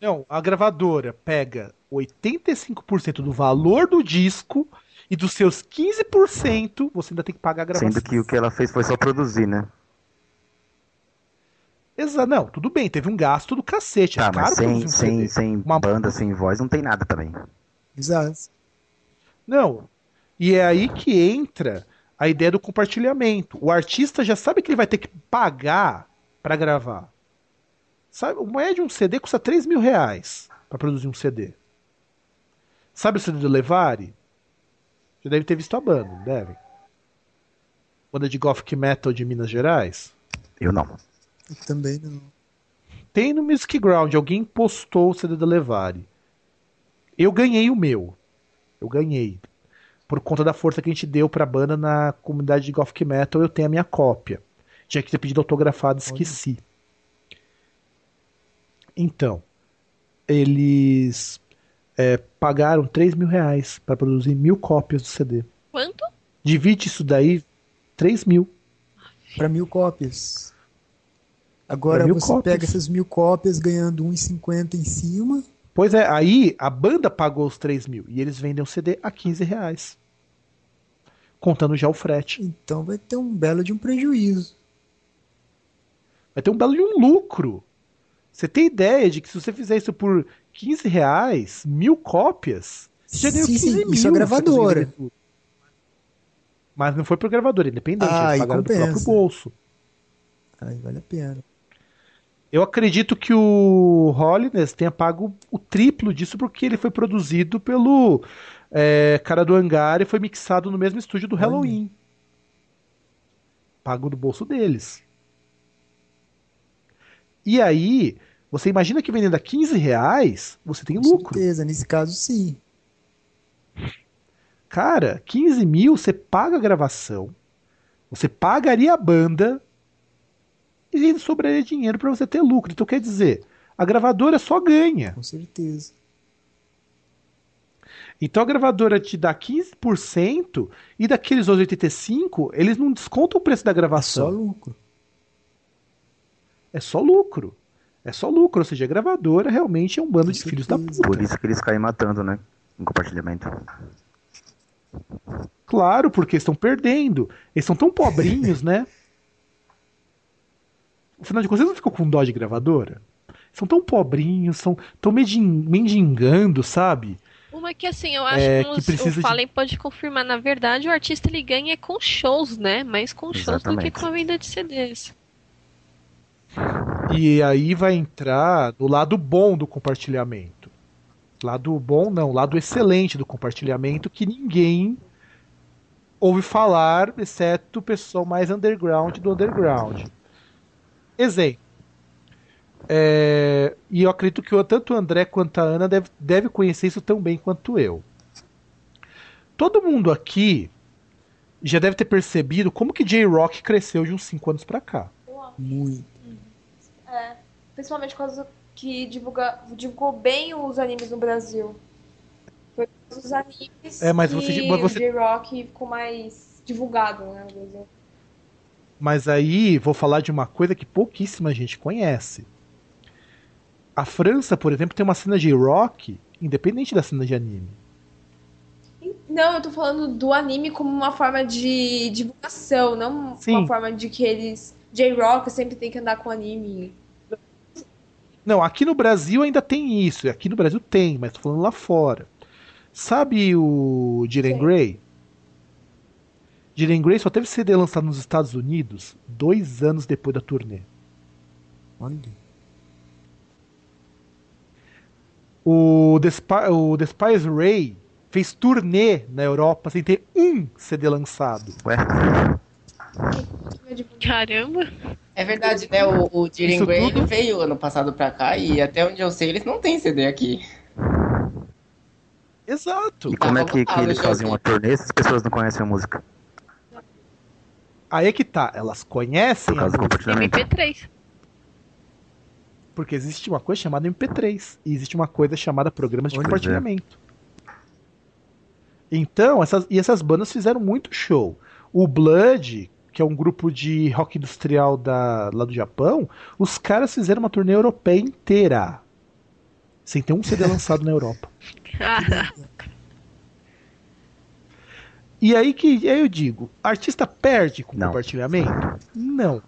Não, a gravadora pega 85% do valor do disco e dos seus 15% você ainda tem que pagar a gravação. Sendo que o que ela fez foi só produzir, né? Exato, não, tudo bem, teve um gasto do cacete. Tá, é caro mas sem, sem, sem Uma- banda, sem voz, não tem nada também. Exato. Não. E é aí que entra a ideia do compartilhamento. O artista já sabe que ele vai ter que pagar para gravar. Sabe, o médio de um CD custa 3 mil reais para produzir um CD. Sabe o CD do Levari? Já deve ter visto a banda, não deve? Banda de Gothic Metal de Minas Gerais? Eu não. Também não. Tem no Music Ground, alguém postou o CD do Levari. Eu ganhei o meu. Eu ganhei. Por conta da força que a gente deu pra banda na comunidade de Gothic Metal, eu tenho a minha cópia. Tinha que ter pedido autografado, esqueci. Então, eles é, pagaram 3 mil reais pra produzir mil cópias do CD. Quanto? Divide isso daí, 3 mil. Para mil cópias. Agora você cópias. pega essas mil cópias ganhando 1,50 em cima. Pois é, aí a banda pagou os 3 mil e eles vendem o CD a 15 reais. Contando já o frete. Então vai ter um belo de um prejuízo. Vai ter um belo de um lucro. Você tem ideia de que se você fizer isso por 15 reais, mil cópias, você já Sim, 15 sim, mil. isso é gravadora. Mas não foi pro gravador, independente. Ah, eles pagaram do próprio bolso. Aí vale a pena. Eu acredito que o Holiness tenha pago o triplo disso porque ele foi produzido pelo é, cara do hangar e foi mixado no mesmo estúdio do. Halloween. Pago do bolso deles. E aí, você imagina que vendendo a 15 reais, você tem Com lucro. certeza, nesse caso sim. Cara, 15 mil você paga a gravação, você pagaria a banda e ainda sobraria dinheiro para você ter lucro. Então quer dizer, a gravadora só ganha. Com certeza. Então a gravadora te dá 15% e daqueles outros 85, eles não descontam o preço da Só gravação. lucro. É só lucro. É só lucro, ou seja, a gravadora realmente é um bando Com de filhos da certeza. puta. Por isso que eles caem matando, né? No compartilhamento. Claro, porque estão perdendo. Eles são tão pobrinhos, né? Afinal de contas, eles não ficam com dó de gravadora? São tão pobrinhos, são tão mendigando, sabe? É que assim, eu acho É, que, que o de- Fallen pode confirmar. Na verdade, o artista ele ganha com shows, né? Mais com shows do que Exatamente. com a venda de CDs. E aí vai entrar no lado bom do compartilhamento. Lado bom, não, lado excelente do compartilhamento que ninguém ouve falar, exceto o pessoal mais underground do underground. Exemplo. É, e eu acredito que o- tanto o André quanto a Ana deve, deve conhecer isso tão bem quanto eu. Todo mundo aqui já deve ter percebido como que J-Rock cresceu de uns 5 anos pra cá. Muito. É, principalmente por causa que divulga, divulgou bem os animes no Brasil. Foi por causa dos animes É, mas que você- mas você- o J-Rock ficou mais divulgado, né, no Brasil. Mas aí vou falar de uma coisa que pouquíssima gente conhece. A França, por exemplo, tem uma cena de rock independente da cena de anime. Não, eu tô falando do anime como uma forma de divulgação, não Sim. uma forma de que eles. J-Rock sempre tem que andar com anime. Não, aqui no Brasil ainda tem isso. Aqui no Brasil tem, mas tô falando lá fora. Sabe o Jiren. Grey? Jiren Grey só teve CD lançado nos Estados Unidos dois anos depois da turnê. Olha. O The, Spy, o The Spice Ray fez turnê na Europa sem ter um CD lançado. Ué, Caramba! É verdade, né? O, o Jiren Isso Grey tudo? veio ano passado pra cá e até onde eu sei eles não têm CD aqui. Exato. e como é Tava que, que eles faziam uma turnê se as pessoas não conhecem a música? Aí é que tá, elas conhecem a causa do música, compartilhamento. MP3. porque existe uma coisa chamada MP3 e existe uma coisa chamada programas de Olha, compartilhamento. Então, essas, e essas bandas fizeram muito show. O Blood, que é um grupo de rock industrial da, lá do Japão, os caras fizeram uma turnê europeia inteira. Sem ter um CD lançado na Europa. E aí que aí eu digo, artista perde com Não. compartilhamento? Não.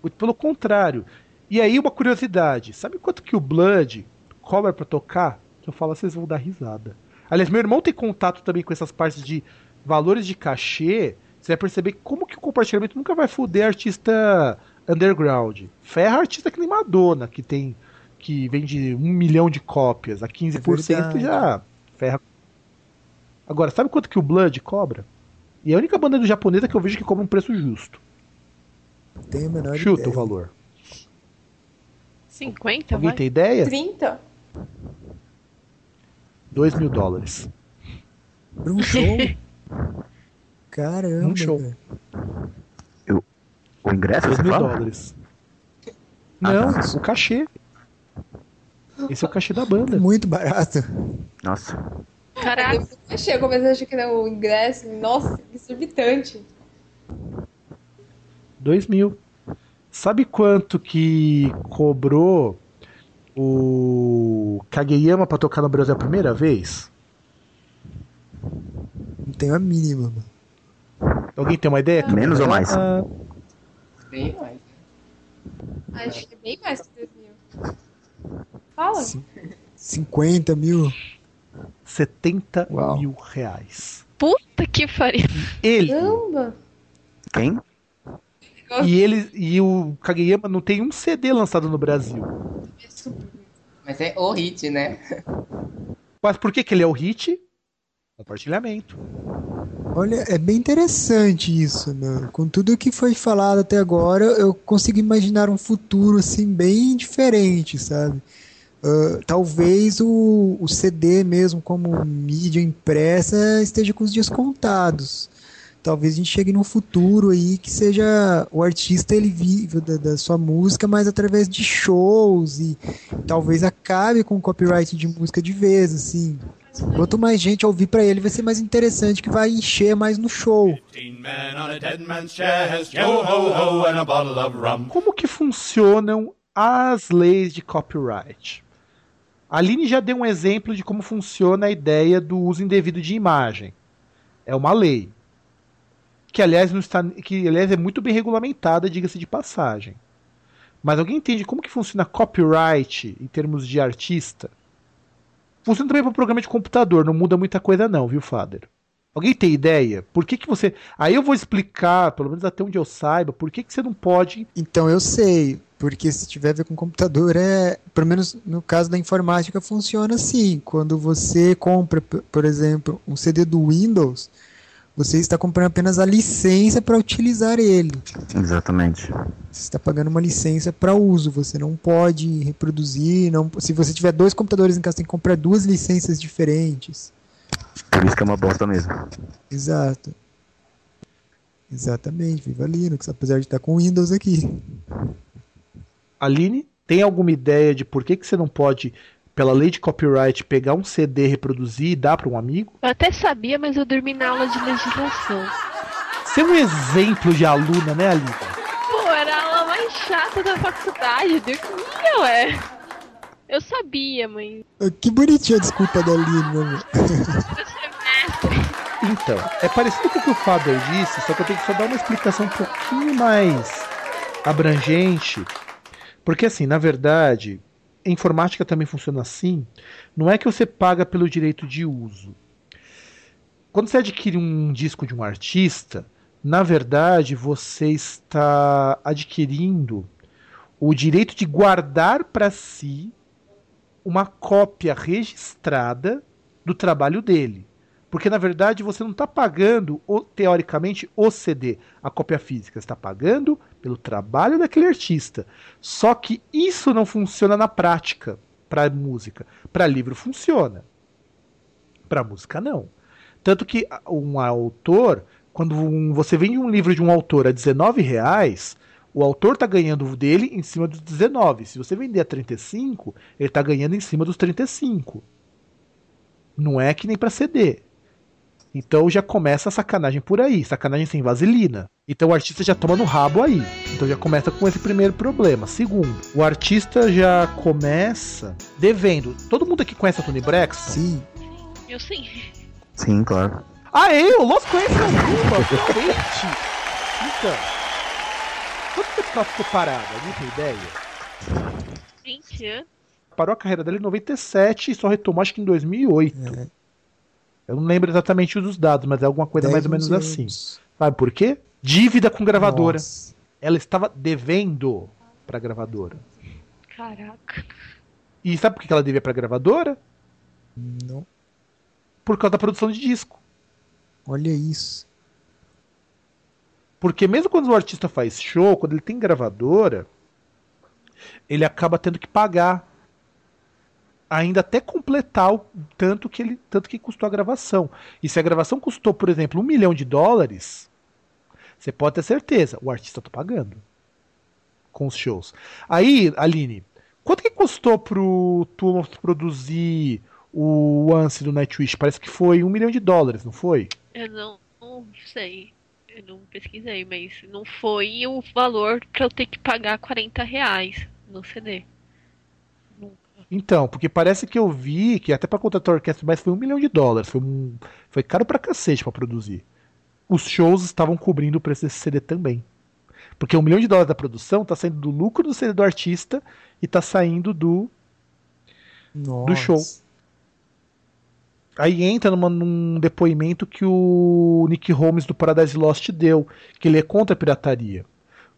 Muito Pelo contrário. E aí uma curiosidade, sabe quanto que o Blood cobra pra tocar? Que eu falo, vocês vão dar risada. Aliás, meu irmão tem contato também com essas partes de valores de cachê. Você vai perceber como que o compartilhamento nunca vai foder artista underground. Ferra artista que nem Madonna, que tem que vende um milhão de cópias a 15% verdade. já ferra. Agora, sabe quanto que o Blood cobra? E é a única banda do japonesa que eu vejo que cobra um preço justo. Tem a menor Chuta ideia. o valor. 50, Alguém vai? tem ideia? 30? 2 mil dólares. Pra um show? Caramba. Um show. cara. O ingresso, 2 você mil fala? dólares. Ah, Não, tá. o cachê. Esse é o cachê da banda. Muito barato. Nossa. Caraca, Chegou, mas eu achei que era o ingresso. Nossa, que exorbitante. 2 mil. Sabe quanto que cobrou o Kageyama pra tocar no Brasil a primeira vez? Não tem a mínima, mano. Alguém tem uma ideia? Menos ou mais? Ah, Bem mais. Acho que é bem mais que 2 mil. Fala. Sim. 50 mil. 70 Uau. mil reais. puta que pariu. Ele. Caramba. Quem? E ele e o Kageyama não tem um CD lançado no Brasil. Mas é o hit, né? Mas por que, que ele é o hit? Compartilhamento. Olha, é bem interessante isso, né? Com tudo que foi falado até agora, eu consigo imaginar um futuro assim bem diferente, sabe? Ah, talvez o, o CD mesmo como mídia impressa esteja com os dias contados. Talvez a gente chegue num futuro aí que seja o artista ele viva da, da sua música, mas através de shows e talvez acabe com o copyright de música de vez, assim. Quanto mais gente ouvir pra ele, vai ser mais interessante, que vai encher mais no show. Como que funcionam as leis de copyright? A Aline já deu um exemplo de como funciona a ideia do uso indevido de imagem. É uma lei. Que aliás, não está, que, aliás é muito bem regulamentada, diga-se de passagem. Mas alguém entende como que funciona copyright em termos de artista? Funciona também para programa de computador, não muda muita coisa não, viu, Fader? Alguém tem ideia? Por que, que você. Aí eu vou explicar, pelo menos até onde eu saiba, por que, que você não pode. Então eu sei, porque se tiver a ver com computador, é. Pelo menos no caso da informática, funciona assim. Quando você compra, por exemplo, um CD do Windows, você está comprando apenas a licença para utilizar ele. Exatamente. Você está pagando uma licença para uso. Você não pode reproduzir. Não, se você tiver dois computadores em casa, tem que comprar duas licenças diferentes. Por isso que é uma bosta mesmo. Exato. Exatamente, viva Linux, apesar de estar com Windows aqui. Aline, tem alguma ideia de por que, que você não pode, pela lei de copyright, pegar um CD, reproduzir e dar para um amigo? Eu até sabia, mas eu dormi na aula de legislação. Você é um exemplo de aluna, né, Aline? Pô, era a aula mais chata da faculdade, eu dormia, ué. Eu sabia, mas. Ah, Que bonitinha a desculpa da Aline, né? Então, é parecido com o que o Faber disse, só que eu tenho que só dar uma explicação um pouquinho mais abrangente. Porque, assim, na verdade, a informática também funciona assim. Não é que você paga pelo direito de uso. Quando você adquire um disco de um artista, na verdade, você está adquirindo o direito de guardar para si uma cópia registrada do trabalho dele. Porque na verdade você não está pagando, teoricamente, o CD, a cópia física. Está pagando pelo trabalho daquele artista. Só que isso não funciona na prática para música. Para livro funciona. Para música não. Tanto que um autor, quando um- você vende um livro de um autor a 19 reais, o autor está ganhando dele em cima dos 19. Se você vender a 35, ele está ganhando em cima dos 35. Não é que nem para CD. Então já começa a sacanagem por aí, sacanagem sem vaselina. Então o artista já toma no rabo aí. Então já começa com esse primeiro problema. Segundo, o artista já começa devendo. Todo mundo aqui conhece a Tony Braxton? Sim, Eu sim. Sim, claro. Aê, o Los conhece alguma, finalmente! Então, quanto tempo que ela ficou parada? Alguém tem ideia? 20 anos. Parou a carreira dela em 97 e só retomou acho que em 2008. É. Eu não lembro exatamente dos dados, mas é alguma coisa 10, mais ou menos 11 assim. Sabe por quê? Dívida com gravadora. Nossa. Ela estava devendo pra gravadora. Caraca. E sabe por que ela devia pra gravadora? Não. Por causa da produção de disco. Olha isso. Porque mesmo quando o artista faz show, quando ele tem gravadora, ele acaba tendo que pagar. Ainda até completar o tanto que ele tanto que custou a gravação. E se a gravação custou, por exemplo, um milhão de dólares, você pode ter certeza, o artista tá pagando com os shows. Aí, Aline, quanto que custou pro Thomas produzir o Once do Nightwish? Parece que foi um milhão de dólares, não foi? Eu não, não sei. Eu não pesquisei, mas não foi o valor pra eu ter que pagar 40 reais no CD. Então, porque parece que eu vi que até pra contratar a orquestra, mas foi um milhão de dólares. Foi, um, foi caro pra cacete pra produzir. Os shows estavam cobrindo o preço desse CD também. Porque um milhão de dólares da produção tá saindo do lucro do CD do artista e tá saindo do. Nossa. show. Aí entra numa- num depoimento que o Nick Holmes do Paradise Lost deu, que ele é contra a pirataria.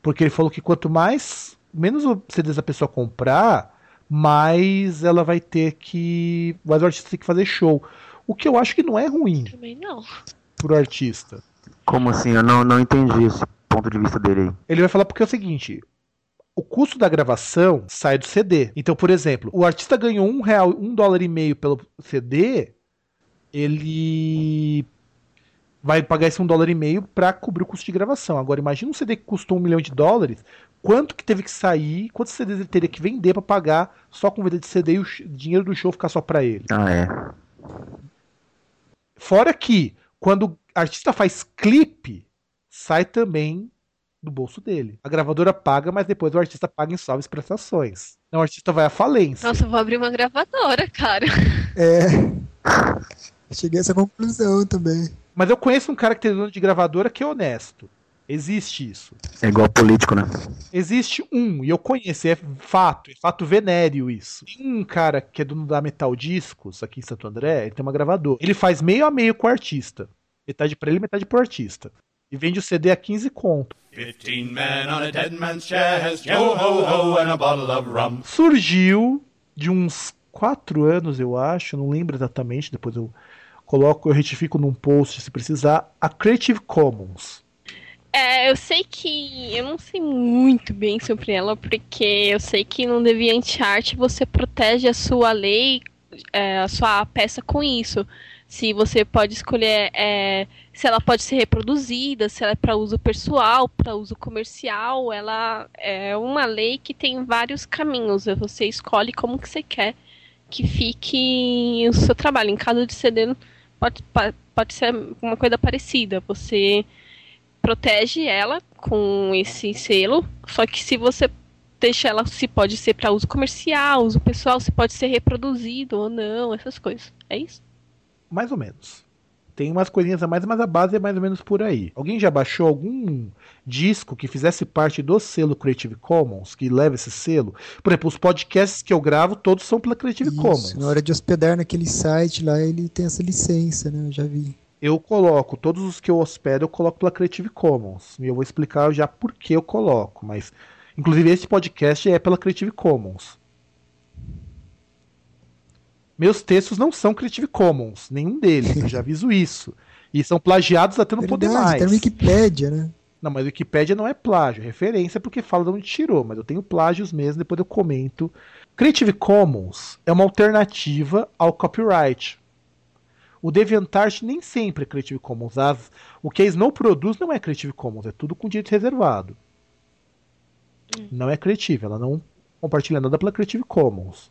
Porque ele falou que quanto mais. menos o CDs a pessoa comprar, mais ela vai ter que. Mais o artista tem que fazer show. O que eu acho que não é ruim Também não. pro artista. Como assim? Eu não, não entendi esse ponto de vista dele aí. Ele vai falar porque é o seguinte. O custo da gravação sai do CD. Então, por exemplo, o artista ganhou um real, um dólar e meio pelo CD, ele vai pagar esse um dólar e meio para cobrir o custo de gravação. Agora, imagina um CD que custou um milhão de dólares, quanto que teve que sair, quantos CDs ele teria que vender para pagar só com venda de CD e o dinheiro do show ficar só para ele. Ah, é. Fora que, quando o artista faz clipe, sai também do bolso dele. A gravadora paga, mas depois o artista paga em salves prestações. Então o artista vai à falência. Nossa, eu vou abrir uma gravadora, cara. É. Cheguei a essa conclusão também. Mas eu conheço um cara que tem dono de gravadora que é honesto. Existe isso. É igual político, né? Existe um, e eu conheço, é fato, é fato venéreo isso. Tem um cara que é dono da Metal Discos, aqui em Santo André, ele tem uma gravadora. Ele faz meio a meio com o artista. Metade pra ele, metade pro artista. E vende o CD a 15 conto. Fifteen men on a dead man's chest, yo ho ho, and a bottle of rum. Surgiu de uns 4 anos, eu acho, não lembro exatamente, depois eu coloco, eu retifico num post se precisar, a Creative Commons. É, eu sei que. Eu não sei muito bem sobre ela, porque eu sei que no DeviantArt você protege a sua lei, é, a sua peça com isso. Se você pode escolher é, se ela pode ser reproduzida, se ela é para uso pessoal, para uso comercial, ela é uma lei que tem vários caminhos. Você escolhe como que você quer que fique o seu trabalho. Em caso de CD, pode, pode ser uma coisa parecida. Você protege ela com esse selo, só que se você deixa ela, se pode ser para uso comercial, uso pessoal, se pode ser reproduzido ou não, essas coisas. É isso? Mais ou menos. Tem umas coisinhas a mais, mas a base é mais ou menos por aí. Alguém já baixou algum disco que fizesse parte do selo Creative Commons, que leva esse selo? Por exemplo, os podcasts que eu gravo, todos são pela Creative Isso, Commons. Na hora de hospedar naquele site lá, ele tem essa licença, né? Eu já vi. Eu coloco, todos os que eu hospedo, eu coloco pela Creative Commons. E eu vou explicar já por que eu coloco, mas. Inclusive, esse podcast é pela Creative Commons. Meus textos não são Creative Commons, nenhum deles, eu já aviso isso. E são plagiados até não poder Verdade, mais. Tá no Wikipédia, né? Não, mas Wikipédia não é plágio, é referência porque fala de onde tirou, mas eu tenho plágios mesmo, depois eu comento. Creative Commons é uma alternativa ao copyright. O DeviantArt nem sempre é Creative Commons. As, o que a Snow produz não é Creative Commons, é tudo com direito reservado. Não é Creative, ela não compartilha nada pela Creative Commons.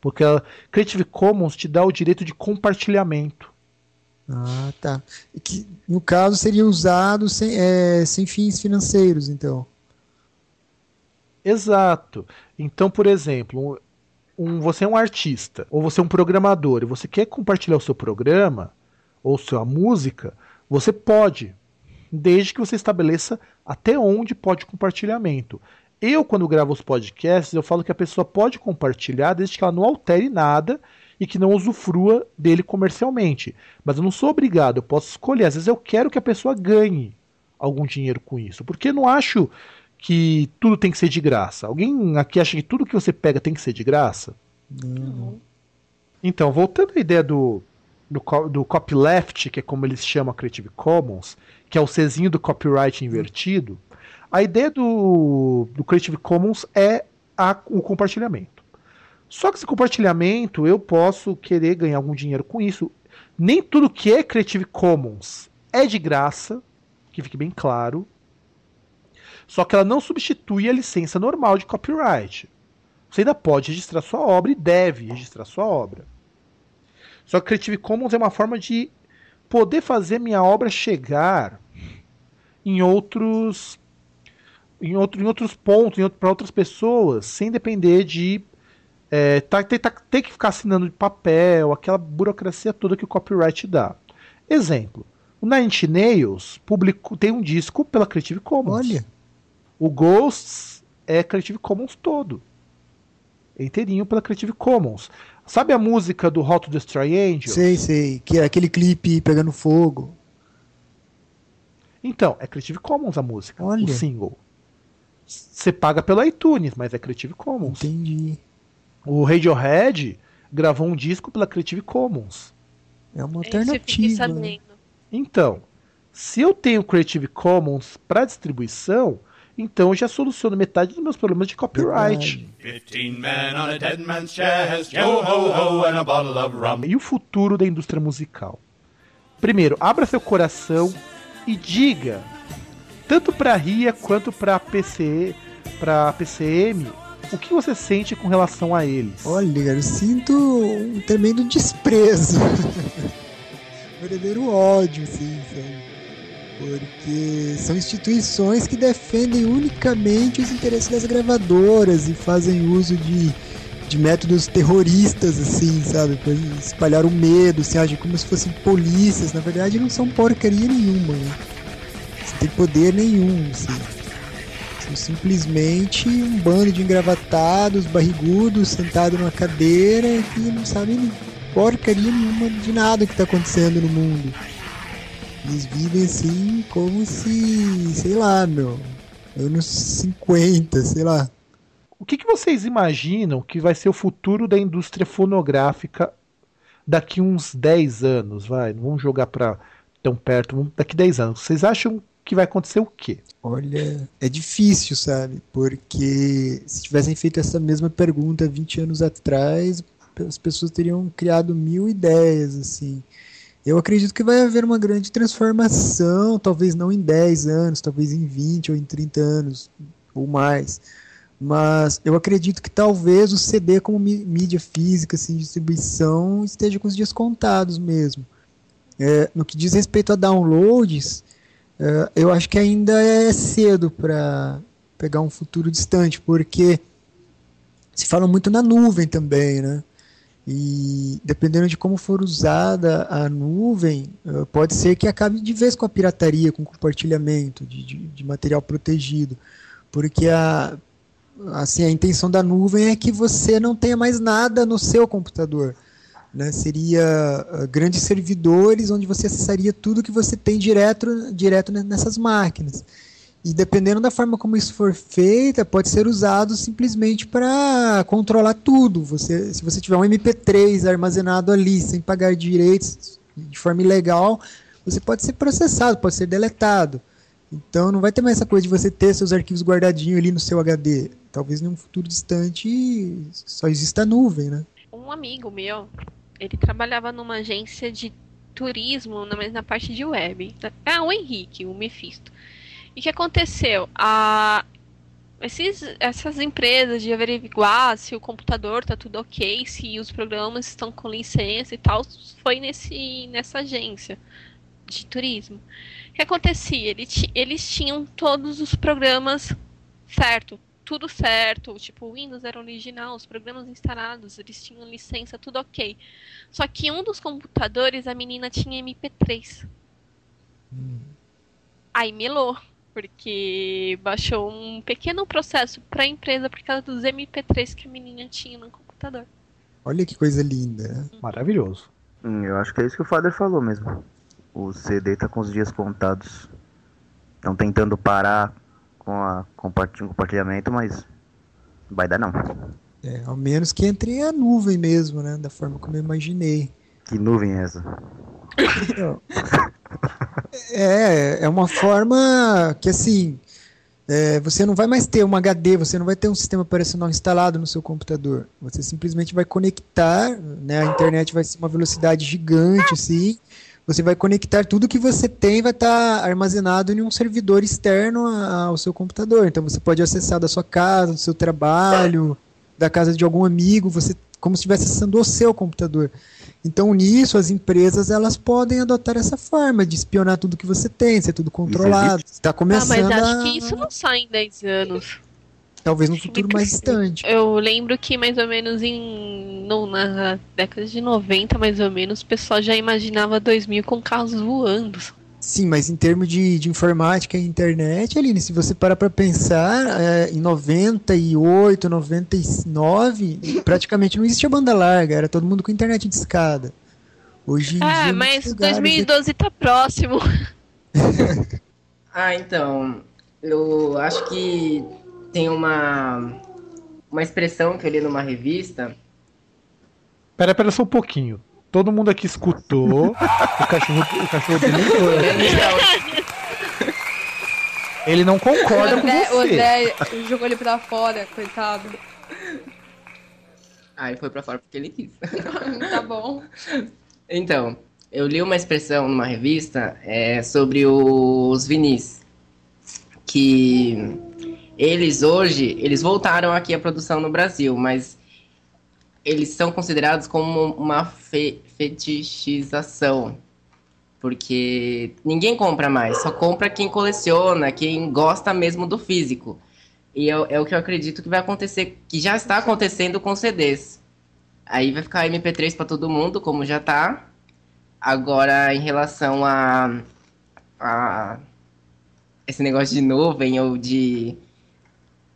Porque a Creative Commons te dá o direito de compartilhamento. Ah, tá. Que, no caso, seria usado sem, é, sem fins financeiros, então. Exato. Então, por exemplo, um, você é um artista, ou você é um programador, e você quer compartilhar o seu programa, ou sua música, você pode, desde que você estabeleça até onde pode compartilhamento. Eu, quando gravo os podcasts, eu falo que a pessoa pode compartilhar desde que ela não altere nada e que não usufrua dele comercialmente. Mas eu não sou obrigado, eu posso escolher. Às vezes eu quero que a pessoa ganhe algum dinheiro com isso, porque não acho que tudo tem que ser de graça. Alguém aqui acha que tudo que você pega tem que ser de graça? Não. Então, voltando à ideia do, do, do copyleft, que é como eles chamam a Creative Commons, que é o Czinho do copyright invertido, a ideia do, do Creative Commons é a, o compartilhamento. Só que esse compartilhamento eu posso querer ganhar algum dinheiro com isso. Nem tudo que é Creative Commons é de graça, que fique bem claro. Só que ela não substitui a licença normal de copyright. Você ainda pode registrar sua obra e deve registrar sua obra. Só que Creative Commons é uma forma de poder fazer minha obra chegar em outros em, outro, em outros pontos, para outras pessoas, sem depender de é, tá, ter, tá, ter que ficar assinando de papel, aquela burocracia toda que o copyright dá. Exemplo, o Nine Inch Nails publicou, tem um disco pela Creative Commons. Olha. O Ghosts é Creative Commons todo. É inteirinho pela Creative Commons. Sabe a música do How to Destroy Angels? Sei, sei. Que é aquele clipe pegando fogo. Então, é Creative Commons a música, Olha. o single. Você paga pelo iTunes, mas é Creative Commons. Entendi. O Radiohead gravou um disco pela Creative Commons. É uma alternativa. né? sabendo. Então, se eu tenho Creative Commons para distribuição, então eu já soluciono metade dos meus problemas de copyright. Chest, yo ho ho. E o futuro da indústria musical? Primeiro, abra seu coração e diga, tanto para RIA quanto para PCE, para PCM, o que você sente com relação a eles. Olha, eu sinto um tremendo desprezo. Verdadeiro ódio, assim, sabe? Porque são instituições que defendem unicamente os interesses das gravadoras e fazem uso de, de métodos terroristas, assim, sabe? Pra espalhar o medo, se agem como se fossem polícias. Na verdade, não são porcaria nenhuma, né? sem ter poder nenhum, assim. São simplesmente um bando de engravatados, barrigudos, sentados numa cadeira que não sabem porcaria nenhuma de nada que está acontecendo no mundo. Eles vivem assim como se, sei lá, meu, anos 50, sei lá. O que, que vocês imaginam que vai ser o futuro da indústria fonográfica daqui uns 10 anos? Vai, não vamos jogar para tão perto, daqui 10 anos. Vocês acham que vai acontecer o quê? Olha, é difícil, sabe? Porque se tivessem feito essa mesma pergunta 20 anos atrás, as pessoas teriam criado mil ideias, assim. Eu acredito que vai haver uma grande transformação, talvez não em 10 anos, talvez em 20 ou em 30 anos, ou mais. Mas eu acredito que talvez o CD como mí- mídia física, assim, distribuição, esteja com os dias contados mesmo. É, no que diz respeito a downloads, é, eu acho que ainda é cedo para pegar um futuro distante, porque se fala muito na nuvem também, né? E dependendo de como for usada a nuvem, eh, pode ser que acabe de vez com a pirataria, com o compartilhamento de, de, de material protegido. Porque a, assim, a intenção da nuvem é que você não tenha mais nada no seu computador. Né? Seria ah, grandes servidores onde você acessaria tudo que você tem direto, direto ne- nessas máquinas. E dependendo da forma como isso for feita, pode ser usado simplesmente para controlar tudo. Você, se você tiver um MP3 armazenado ali sem pagar direitos de forma ilegal, você pode ser processado, pode ser deletado. Então não vai ter mais essa coisa de você ter seus arquivos guardadinhos ali no seu HD. Talvez num futuro distante só exista a nuvem, né? Um amigo meu, ele trabalhava numa agência de turismo, mas na parte de web. Ah, o Henrique, o Mephisto. E o que aconteceu? A, esses, essas empresas de averiguar se o computador tá tudo ok, se os programas estão com licença e tal, foi nesse, nessa agência de turismo. O que acontecia? Ele ti- eles tinham todos os programas certo, tudo certo, tipo, o Windows era original, os programas instalados, eles tinham licença, tudo ok. Só que um dos computadores, a menina tinha MP3. Aí melou, porque baixou um pequeno processo para a empresa por causa dos MP3 que a menina tinha no computador. Olha que coisa linda, né? Maravilhoso. Hum, eu acho que é isso que o Father falou mesmo. O CD tá com os dias contados. Estão tentando parar com a compartilhamento, mas não vai dar não. É, ao menos que entre a nuvem mesmo, né? Da forma como eu imaginei. Que nuvem é essa? É, é uma forma que assim, é, você não vai mais ter um HD, você não vai ter um sistema operacional instalado no seu computador. Você simplesmente vai conectar, né? A internet vai ser uma velocidade gigante, assim. Você vai conectar tudo que você tem vai estar armazenado em um servidor externo ao seu computador. Então você pode acessar da sua casa, do seu trabalho, da casa de algum amigo, você como se estivesse acessando o seu computador. Então nisso as empresas elas podem adotar essa forma de espionar tudo que você tem, ser tudo controlado. Está Ah, começando mas acho a- que isso não sai em 10 anos. talvez no futuro mais distante. Eu lembro que mais ou menos em no, na década de 90, mais ou menos, o pessoal já imaginava 2000 com carros voando. Sim, mas em termos de, de informática e internet, Aline, se você parar para pensar, é, em 98, 99, praticamente não existia banda larga, era todo mundo com internet de escada. Hoje em dia, É, muitos mas lugares- 2012 tá próximo. Ah, então, eu acho que tem uma, uma expressão que eu li numa revista. Pera, pera só um pouquinho. Todo mundo aqui escutou. o cachorro, o cachorro dele entrou. Ele não O concorda com André, o você. André jogou ele pra fora, coitado. Ah, ele foi pra fora porque ele quis. tá bom. Então, eu li uma expressão numa revista é, sobre os vinis. Que eles hoje, eles voltaram aqui à produção no Brasil, mas eles são considerados como uma fe- fetichização. Porque ninguém compra mais, só compra quem coleciona, quem gosta mesmo do físico. E é, o- é o que eu acredito que vai acontecer, que já está acontecendo com CDs. Aí vai ficar MP3 para todo mundo, como já tá. Agora, em relação a, a esse negócio de nuvem ou de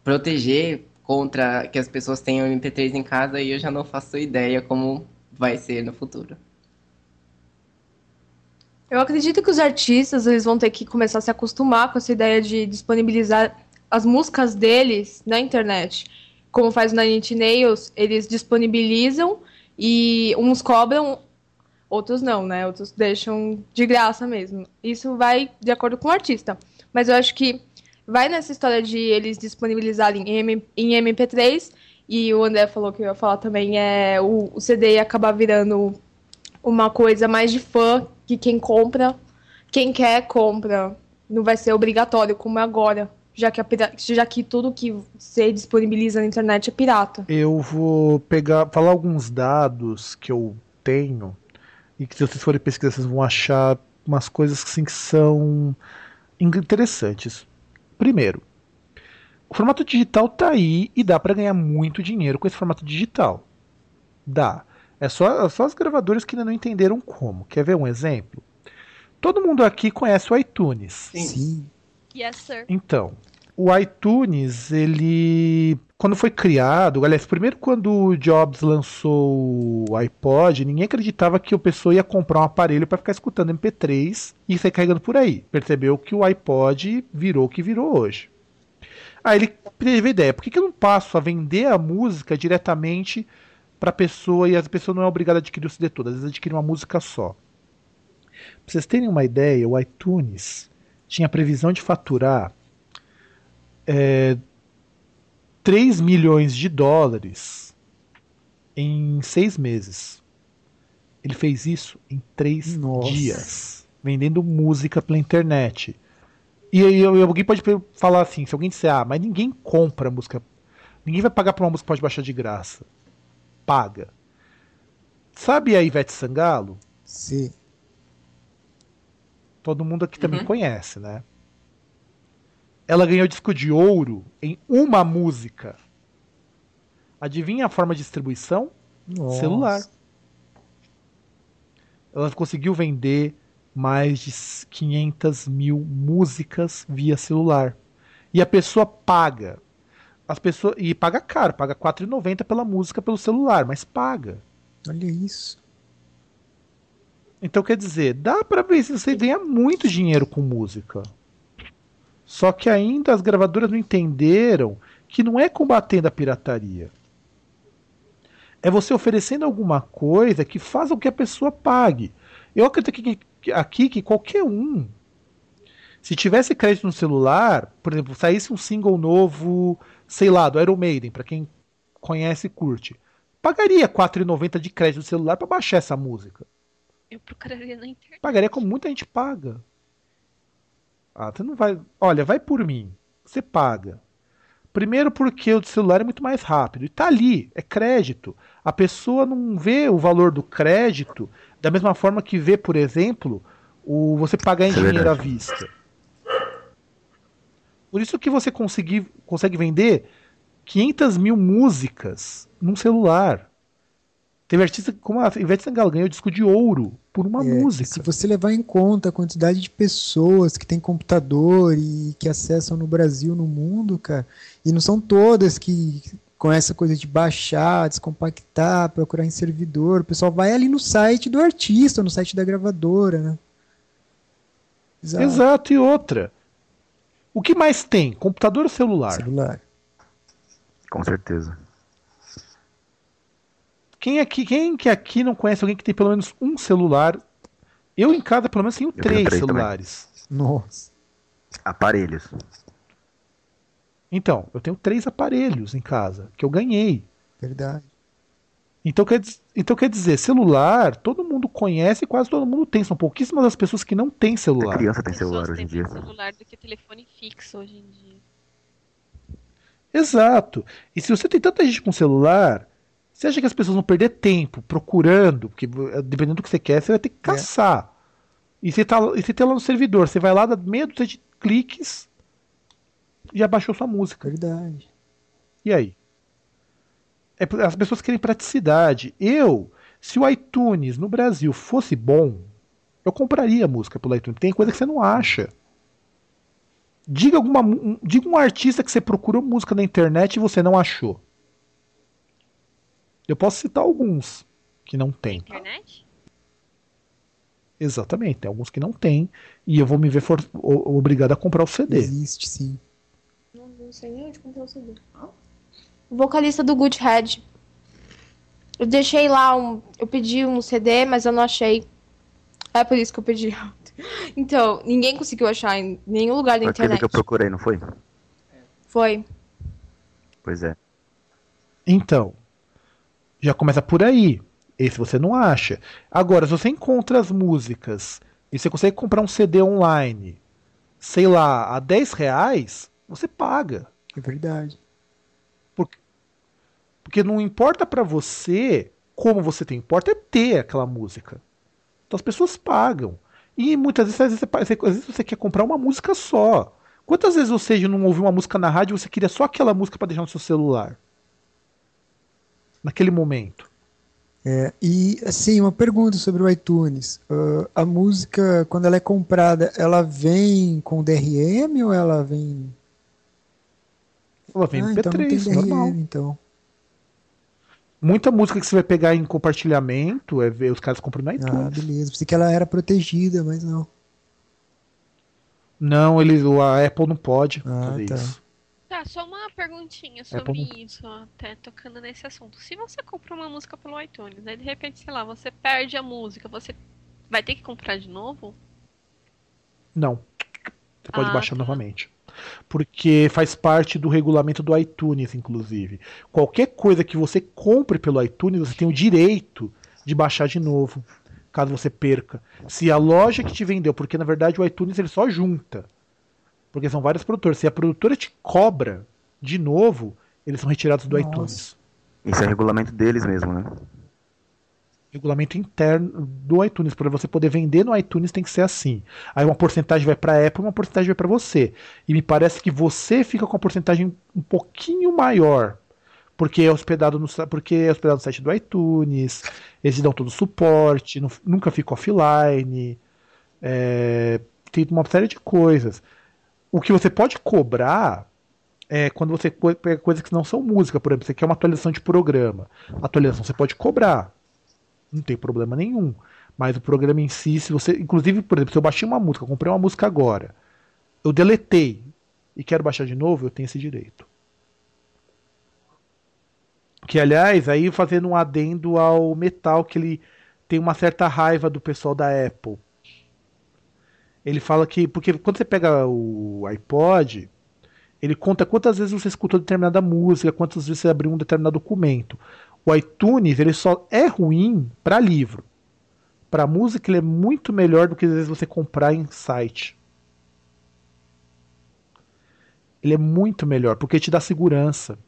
proteger contra que as pessoas tenham MP3 em casa e eu já não faço ideia como vai ser no futuro. Eu acredito que os artistas eles vão ter que começar a se acostumar com essa ideia de disponibilizar as músicas deles na internet. Como faz o Nine Nails, eles disponibilizam e uns cobram, outros não, né? Outros deixam de graça mesmo. Isso vai de acordo com o artista. Mas eu acho que vai nessa história de eles disponibilizarem em, em MP3 e o André falou que eu ia falar também é o, o CD acabar virando uma coisa mais de fã que quem compra, quem quer compra, não vai ser obrigatório como é agora, já que, a já que tudo que você disponibiliza na internet é pirata. Eu vou pegar, falar alguns dados que eu tenho e que se vocês forem pesquisar vocês vão achar umas coisas assim, que são interessantes. Primeiro, o formato digital tá aí e dá para ganhar muito dinheiro com esse formato digital. Dá. É só, é só as gravadoras que ainda não entenderam como. Quer ver um exemplo? Todo mundo aqui conhece o iTunes. Sim. Yes, sir. Então, o iTunes, ele. Quando foi criado, aliás, primeiro quando o Jobs lançou o iPod, ninguém acreditava que a pessoa ia comprar um aparelho para ficar escutando MP3 e sair carregando por aí. Percebeu que o iPod virou o que virou hoje. Aí ele teve a ideia: por que, que eu não passo a vender a música diretamente para a pessoa e a pessoa não é obrigada a adquirir o CD todo, às vezes adquire uma música só. Pra vocês terem uma ideia, o iTunes tinha previsão de faturar é, 3 milhões de dólares em seis meses. Ele fez isso em três Nossa. dias, vendendo música pela internet. E alguém pode falar assim, se alguém disser, ah, mas ninguém compra música, ninguém vai pagar por uma música que pode baixar de graça. Paga. Sabe a Ivete Sangalo? Sim. Todo mundo aqui também Uhum. conhece, né? Ela ganhou disco de ouro em uma música. Adivinha a forma de distribuição? Nossa. Celular. Ela conseguiu vender mais de 500 mil músicas via celular. E a pessoa paga. As pessoas, e paga caro, paga R$ 4,90 pela música pelo celular, mas paga. Olha isso. Então quer dizer, dá pra ver se você ganha muito dinheiro com música. Só que ainda as gravadoras não entenderam que não é combatendo a pirataria. É você oferecendo alguma coisa que faça com que a pessoa pague. Eu acredito que, aqui que qualquer um, se tivesse crédito no celular, por exemplo, saísse um single novo, sei lá, do Iron Maiden, pra quem conhece e curte, pagaria R$ 4,90 de crédito no celular pra baixar essa música. Eu procuraria na internet. Pagaria como muita gente paga. Ah, você não vai. Olha, vai por mim. Você paga. Primeiro porque o celular é muito mais rápido. E tá ali, é crédito. A pessoa não vê o valor do crédito da mesma forma que vê, por exemplo, o você pagar em é dinheiro à vista. Por isso que você conseguir, consegue vender 500 mil músicas num celular. Teve artista como a Ivete Sangalo ganhou disco de ouro por uma É, música. Se você levar em conta a quantidade de pessoas que têm computador e que acessam no Brasil, no mundo, cara, e não são todas que com essa coisa de baixar, descompactar, procurar em servidor, o pessoal vai ali no site do artista, no site da gravadora, né? Exato. Exato, e outra. O que mais tem? Computador ou celular? Celular. Com certeza. Quem aqui, quem que aqui não conhece alguém que tem pelo menos um celular? Eu em casa pelo menos tenho tenho três três também. celulares. Nossa. Aparelhos. Então, eu tenho três aparelhos em casa que eu ganhei. Verdade. Então quer, então quer dizer, celular, todo mundo conhece e quase todo mundo tem. São pouquíssimas as pessoas que não têm Até celular. criança tem celular hoje em dia. mais celular do que telefone fixo hoje em dia. Exato. E se você tem tanta gente com celular, você acha que as pessoas vão perder tempo procurando? Porque eh, dependendo do que você quer, você vai ter que caçar. E você, tá, e você tem lá no servidor, você vai lá, dá meia dúzia de cliques e já baixou sua música. Verdade. E aí? É as pessoas querem praticidade. Eu, se o iTunes no Brasil fosse bom, eu compraria música pelo iTunes. Tem coisa que você não acha. Diga, alguma, um- diga um artista que você procurou música na internet e você não achou. Eu posso citar alguns que não tem. Internet? Exatamente, tem alguns que não tem. E eu vou me ver for- o- obrigado a comprar o CD. Existe, sim. Não, não sei nem onde comprar o CD. O vocalista do Good Head. Eu deixei lá um. Eu pedi um CD, mas eu não achei. É por isso que eu pedi. Então, ninguém conseguiu achar em nenhum lugar da Foi aquele internet. que eu procurei, não foi? Foi. Pois é. Então, já começa por aí. Esse você não acha. Agora, se você encontra as músicas e você consegue comprar um CD online, sei lá, a 10 reais, você paga. É verdade. Porque não importa pra você como você tem, importa é ter aquela música. Então as pessoas pagam. E muitas vezes, às vezes, você, às vezes você quer comprar uma música só. Quantas vezes você não ouviu uma música na rádio e você queria só aquela música pra deixar no seu celular? Naquele momento. É, e assim, uma pergunta sobre o iTunes. Ah, a música, quando ela é comprada, ela vem com DRM ou ela vem. Ela vem ah, MP3, então normal. então. Muita música que você vai pegar em compartilhamento, é ver os caras compram no Ah, iTunes. beleza. Pensei que ela era protegida, mas não. não, eles, a Apple não pode Ah, fazer tá. isso. Tá, só uma perguntinha Apple sobre não- isso, até tocando nesse assunto. Se você compra uma música pelo iTunes, aí de repente, sei lá, você perde a música, você vai ter que comprar de novo? Não. Você pode Ah, baixar tá. novamente. Porque faz parte do regulamento do iTunes, inclusive. Qualquer coisa que você compre pelo iTunes, você tem o direito de baixar de novo, caso você perca. Se a loja que te vendeu, porque na verdade o iTunes ele só junta. Porque são vários produtores. Se a produtora te cobra de novo, eles são retirados do Nossa. iTunes. Isso é regulamento deles mesmo, né? regulamento interno do iTunes. Para você poder vender no iTunes tem que ser assim. Aí uma porcentagem vai para a Apple, uma porcentagem vai para você. E me parece que você fica com a porcentagem um pouquinho maior. Porque é hospedado no, porque é hospedado no site do iTunes, eles dão todo o suporte, nu- nunca fica offline, é, tem uma série de coisas. O que você pode cobrar é quando você pega coisas que não são música, por exemplo, você quer uma atualização de programa. Atualização você pode cobrar não tem problema nenhum. Mas o programa em si, se você. Inclusive, por exemplo, se eu baixei uma música, comprei uma música agora, eu deletei e quero baixar de novo, eu tenho esse direito. Que, aliás, aí fazendo um adendo ao metal, que ele tem uma certa raiva do pessoal da Apple. Ele fala que. Porque quando você pega o iPod, ele conta quantas vezes você escutou determinada música, quantas vezes você abriu um determinado documento. O iTunes ele só é ruim para livro. Para música ele é muito melhor do que às vezes você comprar em site. Ele é muito melhor porque te dá segurança.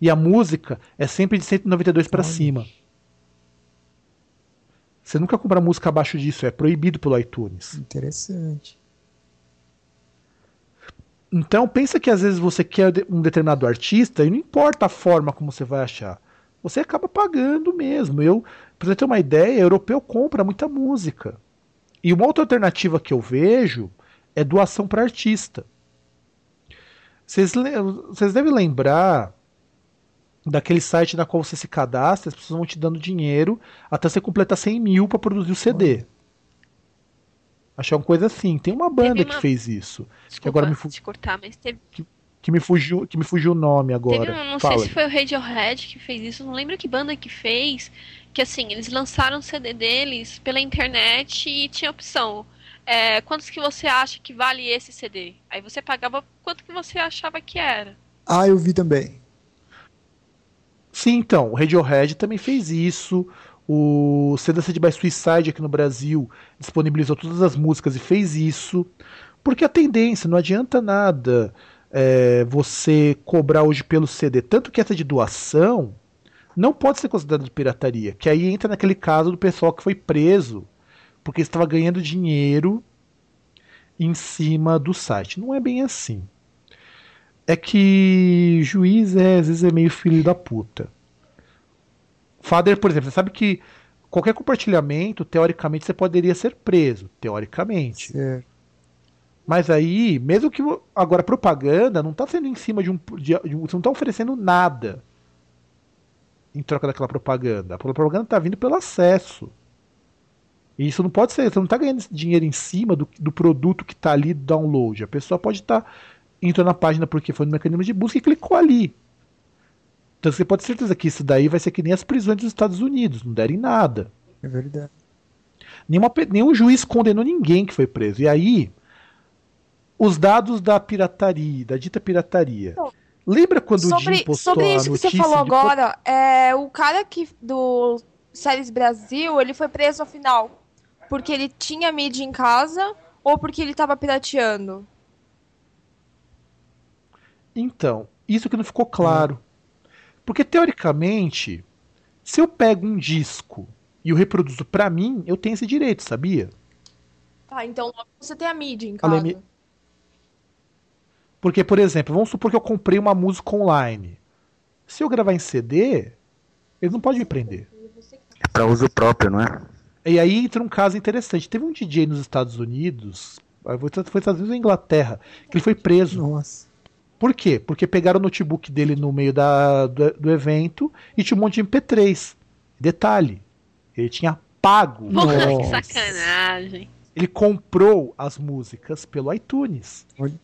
E a música é sempre de 192 para cima. Você nunca compra música abaixo disso, é proibido pelo iTunes. Interessante. Então pensa que às vezes você quer um determinado artista e não importa a forma como você vai achar. Você acaba pagando mesmo. Eu, pra você ter uma ideia, europeu compra muita música. E uma outra alternativa que eu vejo é doação para artista. Vocês devem lembrar daquele site na qual você se cadastra, as pessoas vão te dando dinheiro até você completar 100 mil para produzir o CD. Achei uma coisa assim. Tem uma banda Teve que uma- fez isso. Desculpa agora me fu- te cortar, mas teve, Que me fugiu, que me fugiu o nome agora. teve não Fala. sei se foi o Radiohead que fez isso, não lembro que banda que fez, que assim, eles lançaram o CD deles pela internet e tinha opção. É, quantos que você acha que vale esse CD? Aí você pagava quanto que você achava que era. Ah, eu vi também. Sim, então, o Radiohead também fez isso. O CDC by Suicide aqui no Brasil disponibilizou todas as músicas e fez isso. Porque a tendência, não adianta nada é, você cobrar hoje pelo CD. Tanto que essa de doação não pode ser considerada de pirataria. Que aí entra naquele caso do pessoal que foi preso porque estava ganhando dinheiro em cima do site. Não é bem assim. É que juiz é, às vezes é meio filho da puta. Fader, por exemplo, você sabe que qualquer compartilhamento, teoricamente, você poderia ser preso. Teoricamente. Certo. Mas aí, mesmo que. Agora, propaganda não tá sendo em cima de um. De, de você não tá oferecendo nada em troca daquela propaganda. A propaganda tá vindo pelo acesso. E isso não pode ser. Você não tá ganhando dinheiro em cima do, do produto que tá ali do download. A pessoa pode estar entrou na página porque foi no mecanismo de busca e clicou ali. Então você pode ter certeza que isso daí vai ser que nem as prisões dos Estados Unidos, não derem nada. É verdade. Nenhuma, nenhum juiz condenou ninguém que foi preso. E aí, os dados da pirataria, da dita pirataria. Então, Lembra quando o Sobre, Jim postou sobre a isso que você falou de agora, é, o cara que do Séries Brasil, ele foi preso afinal porque ele tinha mídia em casa ou porque ele tava pirateando? Então, isso que não ficou claro. Porque teoricamente, se eu pego um disco e o reproduzo pra mim, eu tenho esse direito, sabia? Tá, então logo você tem a mídia em Além casa. mi- Porque, por exemplo, vamos supor que eu comprei uma música online. Se eu gravar em CD, eles não podem me prender. É pra uso próprio, não é? E aí entra um caso interessante. Teve um DJ nos Estados Unidos, foi foi nos Estados Unidos ou Inglaterra, que ele foi preso. Nossa. Por quê? Porque pegaram o notebook dele no meio da, do, do evento e tinha um monte de MP3. Detalhe, ele tinha pago. Porra, que Nossa. sacanagem. Ele comprou as músicas pelo iTunes. Olha.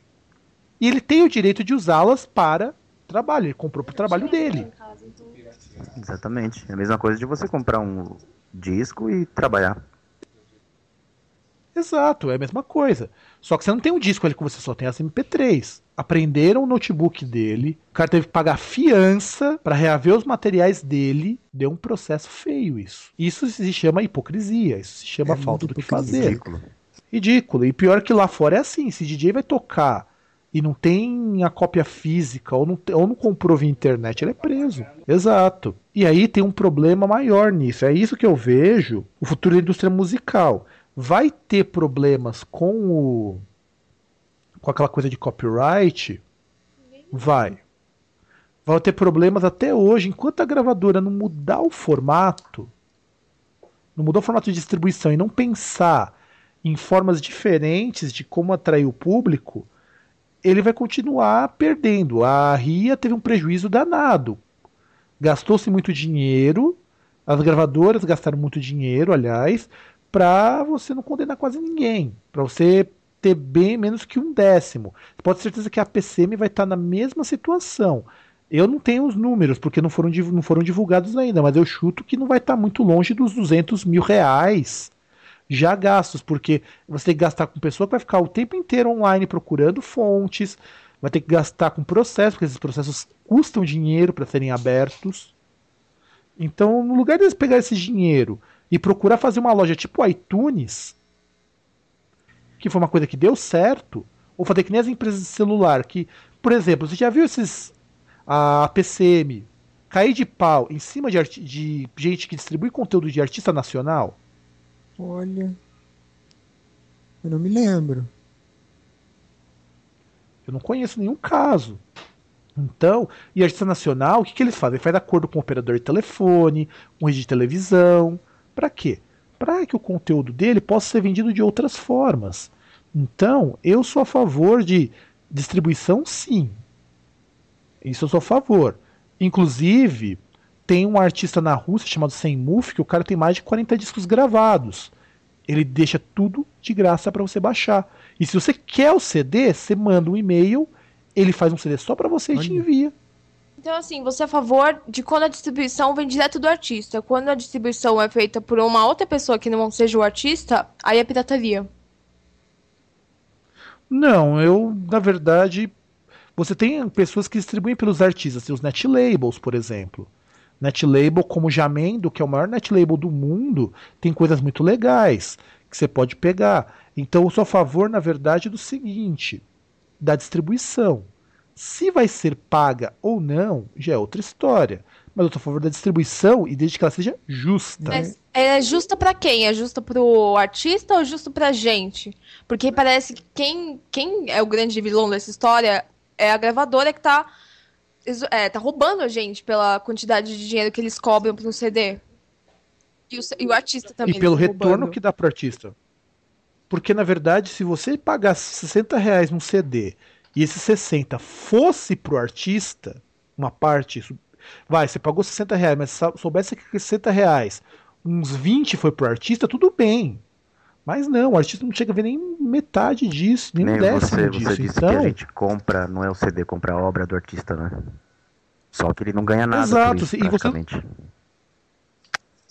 E ele tem o direito de usá-las para trabalho. Ele comprou para o trabalho dele. Exatamente. É a mesma coisa de você comprar um disco e trabalhar. Exato, é a mesma coisa. Só que você não tem um disco ali que você só tem as MP3. Aprenderam o notebook dele, o cara teve que pagar fiança para reaver os materiais dele. Deu um processo feio isso. Isso se chama hipocrisia, isso se chama É falta do que fazer. Ridículo. Ridículo. E pior que lá fora é assim: se DJ vai tocar e não tem a cópia física ou não, ou não comprou via internet, ele é preso. Exato. E aí tem um problema maior nisso. É isso que eu vejo o futuro da indústria musical. Vai ter problemas com o. com aquela coisa de copyright? Vai. Vai ter problemas até hoje. Enquanto a gravadora não mudar o formato, não mudar o formato de distribuição e não pensar em formas diferentes de como atrair o público, ele vai continuar perdendo. A RIA teve um prejuízo danado. Gastou-se muito dinheiro, as gravadoras gastaram muito dinheiro, aliás, para você não condenar quase ninguém, para você ter bem menos que um décimo. Pode ter certeza que a PCM vai estar na mesma situação. Eu não tenho os números, porque não foram, não foram divulgados ainda, mas eu chuto que não vai estar muito longe dos 200 mil reais já gastos, porque você tem que gastar com pessoa que vai ficar o tempo inteiro online procurando fontes, vai ter que gastar com processos, porque esses processos custam dinheiro para serem abertos. Então, no lugar de eles pegar esse dinheiro e procurar fazer uma loja tipo iTunes, que foi uma coisa que deu certo, ou fazer que nem as empresas de celular, que, por exemplo, você já viu esses a PCM cair de pau em cima de, de gente que distribui conteúdo de artista nacional? Olha. Eu não me lembro. Eu não conheço nenhum caso. Então, e artista nacional, o que, que eles fazem? Faz acordo com o operador de telefone, com rede de televisão. Para quê? Para que o conteúdo dele possa ser vendido de outras formas. Então, eu sou a favor de distribuição, sim. Isso eu sou a favor. Inclusive, tem um artista na Rússia chamado Senmuf, que o cara tem mais de 40 discos gravados. Ele deixa tudo de graça para você baixar. E se você quer o CD, você manda um e-mail, ele faz um CD só para você e te Olha. envia. Então, assim, você é a favor de quando a distribuição vem direto do artista. Quando a distribuição é feita por uma outra pessoa que não seja o artista, aí é pirataria. Não, eu, na verdade, você tem pessoas que distribuem pelos artistas, tem os net labels, por exemplo. Net label como Jamendo, que é o maior net label do mundo, tem coisas muito legais que você pode pegar. Então eu sou a favor, na verdade, do seguinte, da distribuição. Se vai ser paga ou não, já é outra história. Mas eu sou a favor da distribuição e desde que ela seja justa. Mas é justa pra quem? É justa pro artista ou justo pra gente? Porque parece que quem, quem é o grande vilão dessa história é a gravadora que tá, é, tá roubando a gente pela quantidade de dinheiro que eles cobram pro CD. E o, e o artista também. e pelo tá retorno roubando. que dá pro artista. Porque, na verdade, se você pagasse 60 reais num CD e esse 60 fosse pro artista, uma parte, vai, você pagou 60 reais, mas sou- soubesse que 60 reais, uns 20 foi pro artista, tudo bem. Mas não, o artista não chega a ver nem metade disso, nem, um Nem décimo você, disso. você disse então, que a gente compra, não é o CD, compra a obra do artista, né? Só que ele não ganha nada Exato, isso, e você-.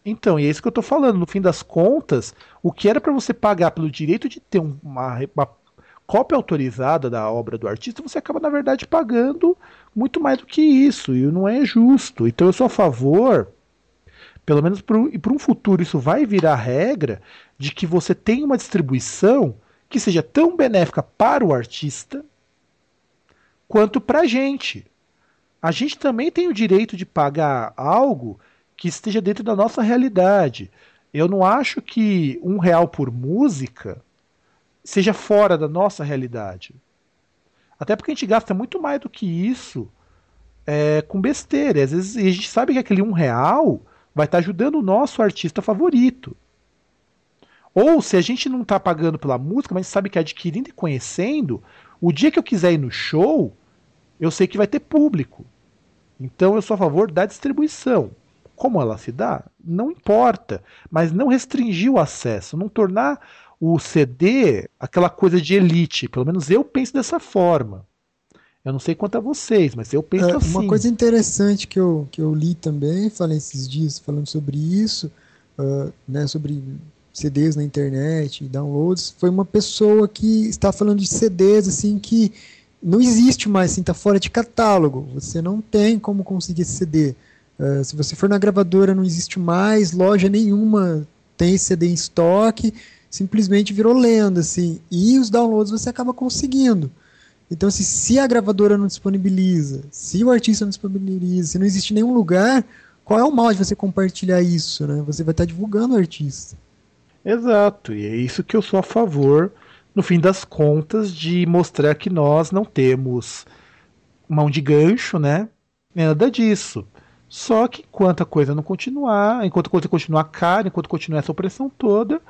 Então, e é isso que eu tô falando. No fim das contas, o que era para você pagar pelo direito de ter um- uma, uma cópia autorizada da obra do artista, você acaba, na verdade, pagando muito mais do que isso. E não é justo. Então, eu sou a favor, pelo menos para um futuro, isso vai virar regra, de que você tenha uma distribuição que seja tão benéfica para o artista quanto para a gente. A gente também tem o direito de pagar algo que esteja dentro da nossa realidade. Eu não acho que um real por música seja fora da nossa realidade. Até porque a gente gasta muito mais do que isso é, com besteira. Às vezes a gente sabe que aquele um real vai estar ajudando o nosso artista favorito. Ou se a gente não está pagando pela música, mas sabe que adquirindo e conhecendo, o dia que eu quiser ir no show, eu sei que vai ter público. Então eu sou a favor da distribuição. Como ela se dá? Não importa. Mas não restringir o acesso, não tornar o CD aquela coisa de elite. Pelo menos eu penso dessa forma. Eu não sei quanto a vocês, mas eu penso É, assim. Uma coisa interessante que eu, que eu li também, falei esses dias falando sobre isso, ah, né, sobre CDs na internet, downloads, foi uma pessoa que está falando de CDs assim que não existe mais, assim, tá fora de catálogo. Você não tem como conseguir esse CD. Ah, se você for na gravadora, não existe mais, loja nenhuma tem CD em estoque, simplesmente virou lenda, assim. E os downloads você acaba conseguindo. Então, assim, se a gravadora não disponibiliza, se o artista não disponibiliza, se não existe nenhum lugar, qual é o mal de você compartilhar isso, né? Você vai estar divulgando o artista. Exato, e é isso que eu sou a favor, no fim das contas, de mostrar que nós não temos mão de gancho, né? Nada disso. Só que enquanto a coisa não continuar, enquanto a coisa continuar cara, enquanto continuar essa opressão toda,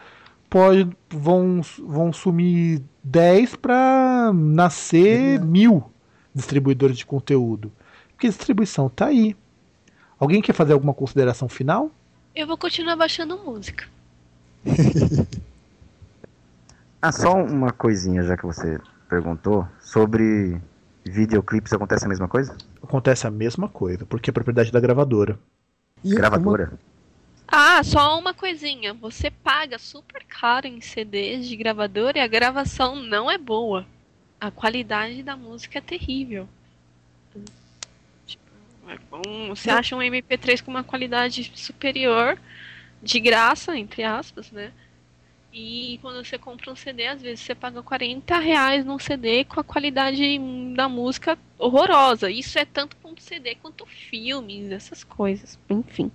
pode, vão, vão sumir 10 para nascer Verdade. mil distribuidores de conteúdo. Porque a distribuição tá aí. Alguém quer fazer alguma consideração final? Eu vou continuar baixando música. Ah, só uma coisinha, já que você perguntou, sobre videoclipes acontece a mesma coisa? Acontece a mesma coisa, porque é propriedade da gravadora. E uma- Gravadora? Ah, só uma coisinha. Você paga super caro em CDs de gravadora e a gravação não é boa. A qualidade da música é terrível. Tipo, é bom- Você acha um MP3 com uma qualidade superior, de graça, entre aspas, né? E quando você compra um CD, às vezes você paga 40 reais num CD com a qualidade da música horrorosa. Isso é tanto com CD quanto filmes, essas coisas. Enfim.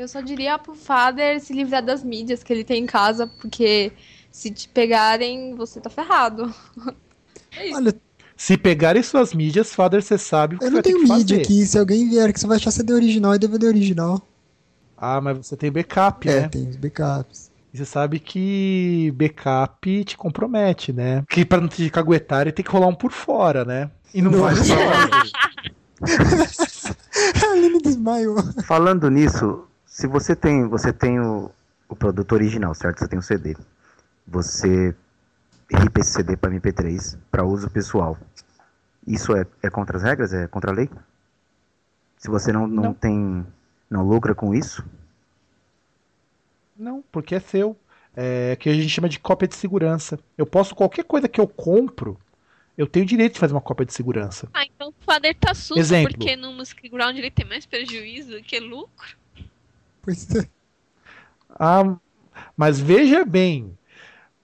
Eu só diria pro Father se livrar das mídias que ele tem em casa, porque se te pegarem, você tá ferrado. Olha, Se pegarem suas mídias, Father, você sabe o que eu não vai ter tenho que mídia fazer. aqui. Se alguém vier que você vai achar CD original e DVD original. Ah, mas você tem backup, É, né? tem os backups. E você sabe que backup te compromete, né? Que pra não te caguetar, tem que rolar um por fora, né? E não vai Nossa. rolar. A Aline desmaiou. Falando nisso, se você tem, você tem o, o produto original, certo? Você tem o CD. Você ripa esse CD para MP3 para uso pessoal. Isso é, é contra as regras? É contra a lei? Se você não, não, Não. tem. não lucra com isso? Não, porque é seu. É que a gente chama de cópia de segurança. Eu posso, qualquer coisa que eu compro, eu tenho direito de fazer uma cópia de segurança. Ah, então o Father tá susto, Exemplo. porque no Music Ground ele tem mais prejuízo do que lucro. Pois é. Ah, mas veja bem,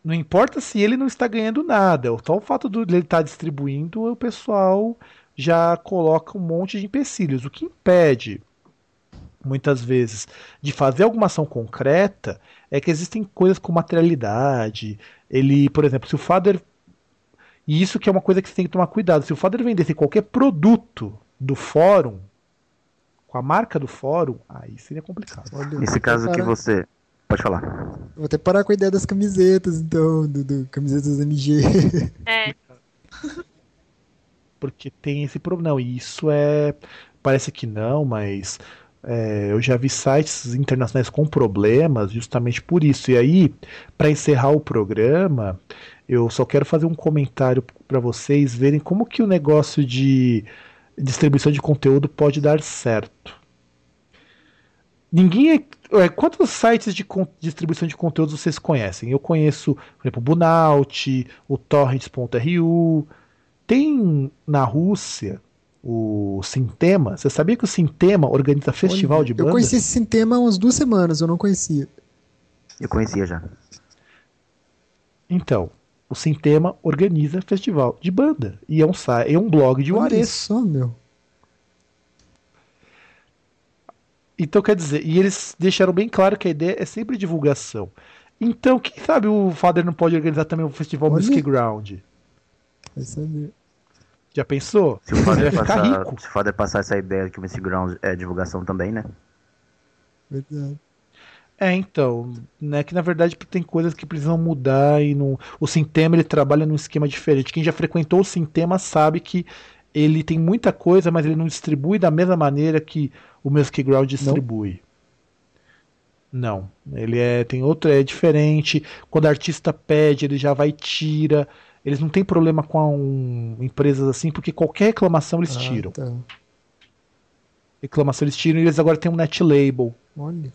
não importa se ele não está ganhando nada, só o fato de ele estar distribuindo, o pessoal já coloca um monte de empecilhos. O que impede, muitas vezes, de fazer alguma ação concreta é que existem coisas com materialidade. Ele, por exemplo, se o Father. E isso que é uma coisa que você tem que tomar cuidado. Se o Father vendesse qualquer produto do fórum, com a marca do fórum, aí seria complicado. Olha, Nesse caso que você. Pode falar. Vou até parar com a ideia das camisetas, então, do, do camisetas MG. É, porque tem esse problema. Não, e isso é. Parece que não, mas é, eu já vi sites internacionais com problemas justamente por isso. E aí, para encerrar o programa, eu só quero fazer um comentário para vocês verem como que o negócio de distribuição de conteúdo pode dar certo. Ninguém é, quantos sites de distribuição de conteúdos vocês conhecem? Eu conheço, por exemplo, o Bunaut, o Torrents.ru. Tem na Rússia o Sintema. Você sabia que o Sintema organiza festival de Eu banda? conheci esse tema há umas duas semanas, eu não conhecia. Eu conhecia já. Então, o Sintema organiza festival de banda. E é um, é um blog de Olha Juarez. só, meu. Então, quer dizer, e eles deixaram bem claro que a ideia é sempre divulgação. Então, quem sabe o Father não pode organizar também o festival Olha. Music Ground? Vai saber. Já pensou? Se o Father passar, se o Father passar essa ideia que o Missy Ground é divulgação também, né? Verdade. É, então, né, que na verdade tem coisas que precisam mudar e no, o Sintema ele trabalha num esquema diferente. Quem já frequentou o Sintema sabe que ele tem muita coisa, mas ele não distribui da mesma maneira que o Music Ground distribui. Não, ele é tem outro é diferente. Quando o artista pede, ele já vai e tira. Eles não têm problema com um, empresas assim, porque qualquer reclamação eles Ah, tiram. tá. Reclamação eles tiram e eles agora têm um net label. Olha.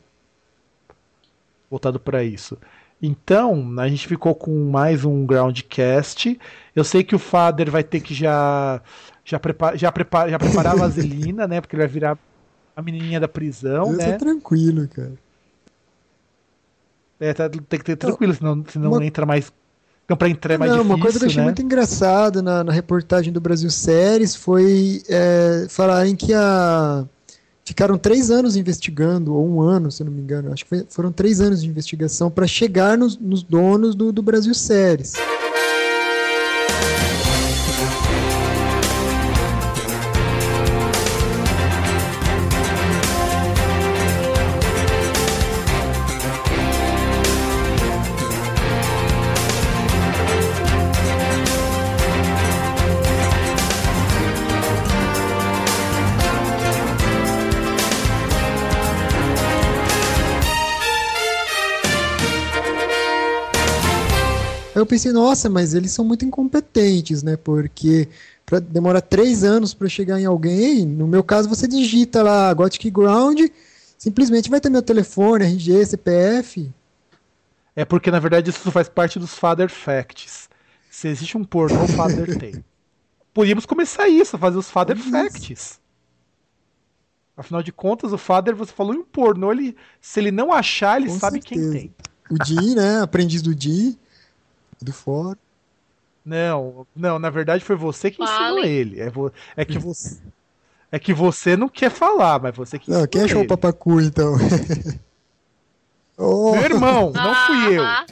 Voltado para isso. Então, a gente ficou com mais um Groundcast. Eu sei que o Father vai ter que já já, prepa já, prepa já preparar a vaselina, né? Porque ele vai virar a menininha da prisão, eu né? tranquilo, cara. É, tá- tem que ter tranquilo, senão, senão Uma- entra mais. Então, pra entrar é mais Não, difícil, uma coisa que eu achei né? muito engraçada na, na reportagem do Brasil Séries foi é, falarem que a, ficaram três anos investigando, ou um ano, se não me engano. Acho que foi- foram três anos de investigação para chegar nos, nos donos do, do Brasil Séries. Pensei, nossa, mas eles são muito incompetentes, né? Porque pra, demora três anos para chegar em alguém. No meu caso, você digita lá Gothic Ground, simplesmente vai ter meu telefone, RG, CPF. É porque, na verdade, isso faz parte dos Father Facts. Se existe um pornô, o Father tem. Podíamos começar isso, fazer os Father Isso. Facts. Afinal de contas, o Father, você falou em um pornô, ele, se ele não achar, ele Com sabe quem certeza. tem. O Di, né? Aprendiz do Di, do fórum. Não, não, na verdade foi você que ensinou Falem. ele. É, vo- é que você. É que você não quer falar, mas você que Não, ensinou quem achou o ele. papacu, então? Oh, Meu irmão, não fui eu. Ah,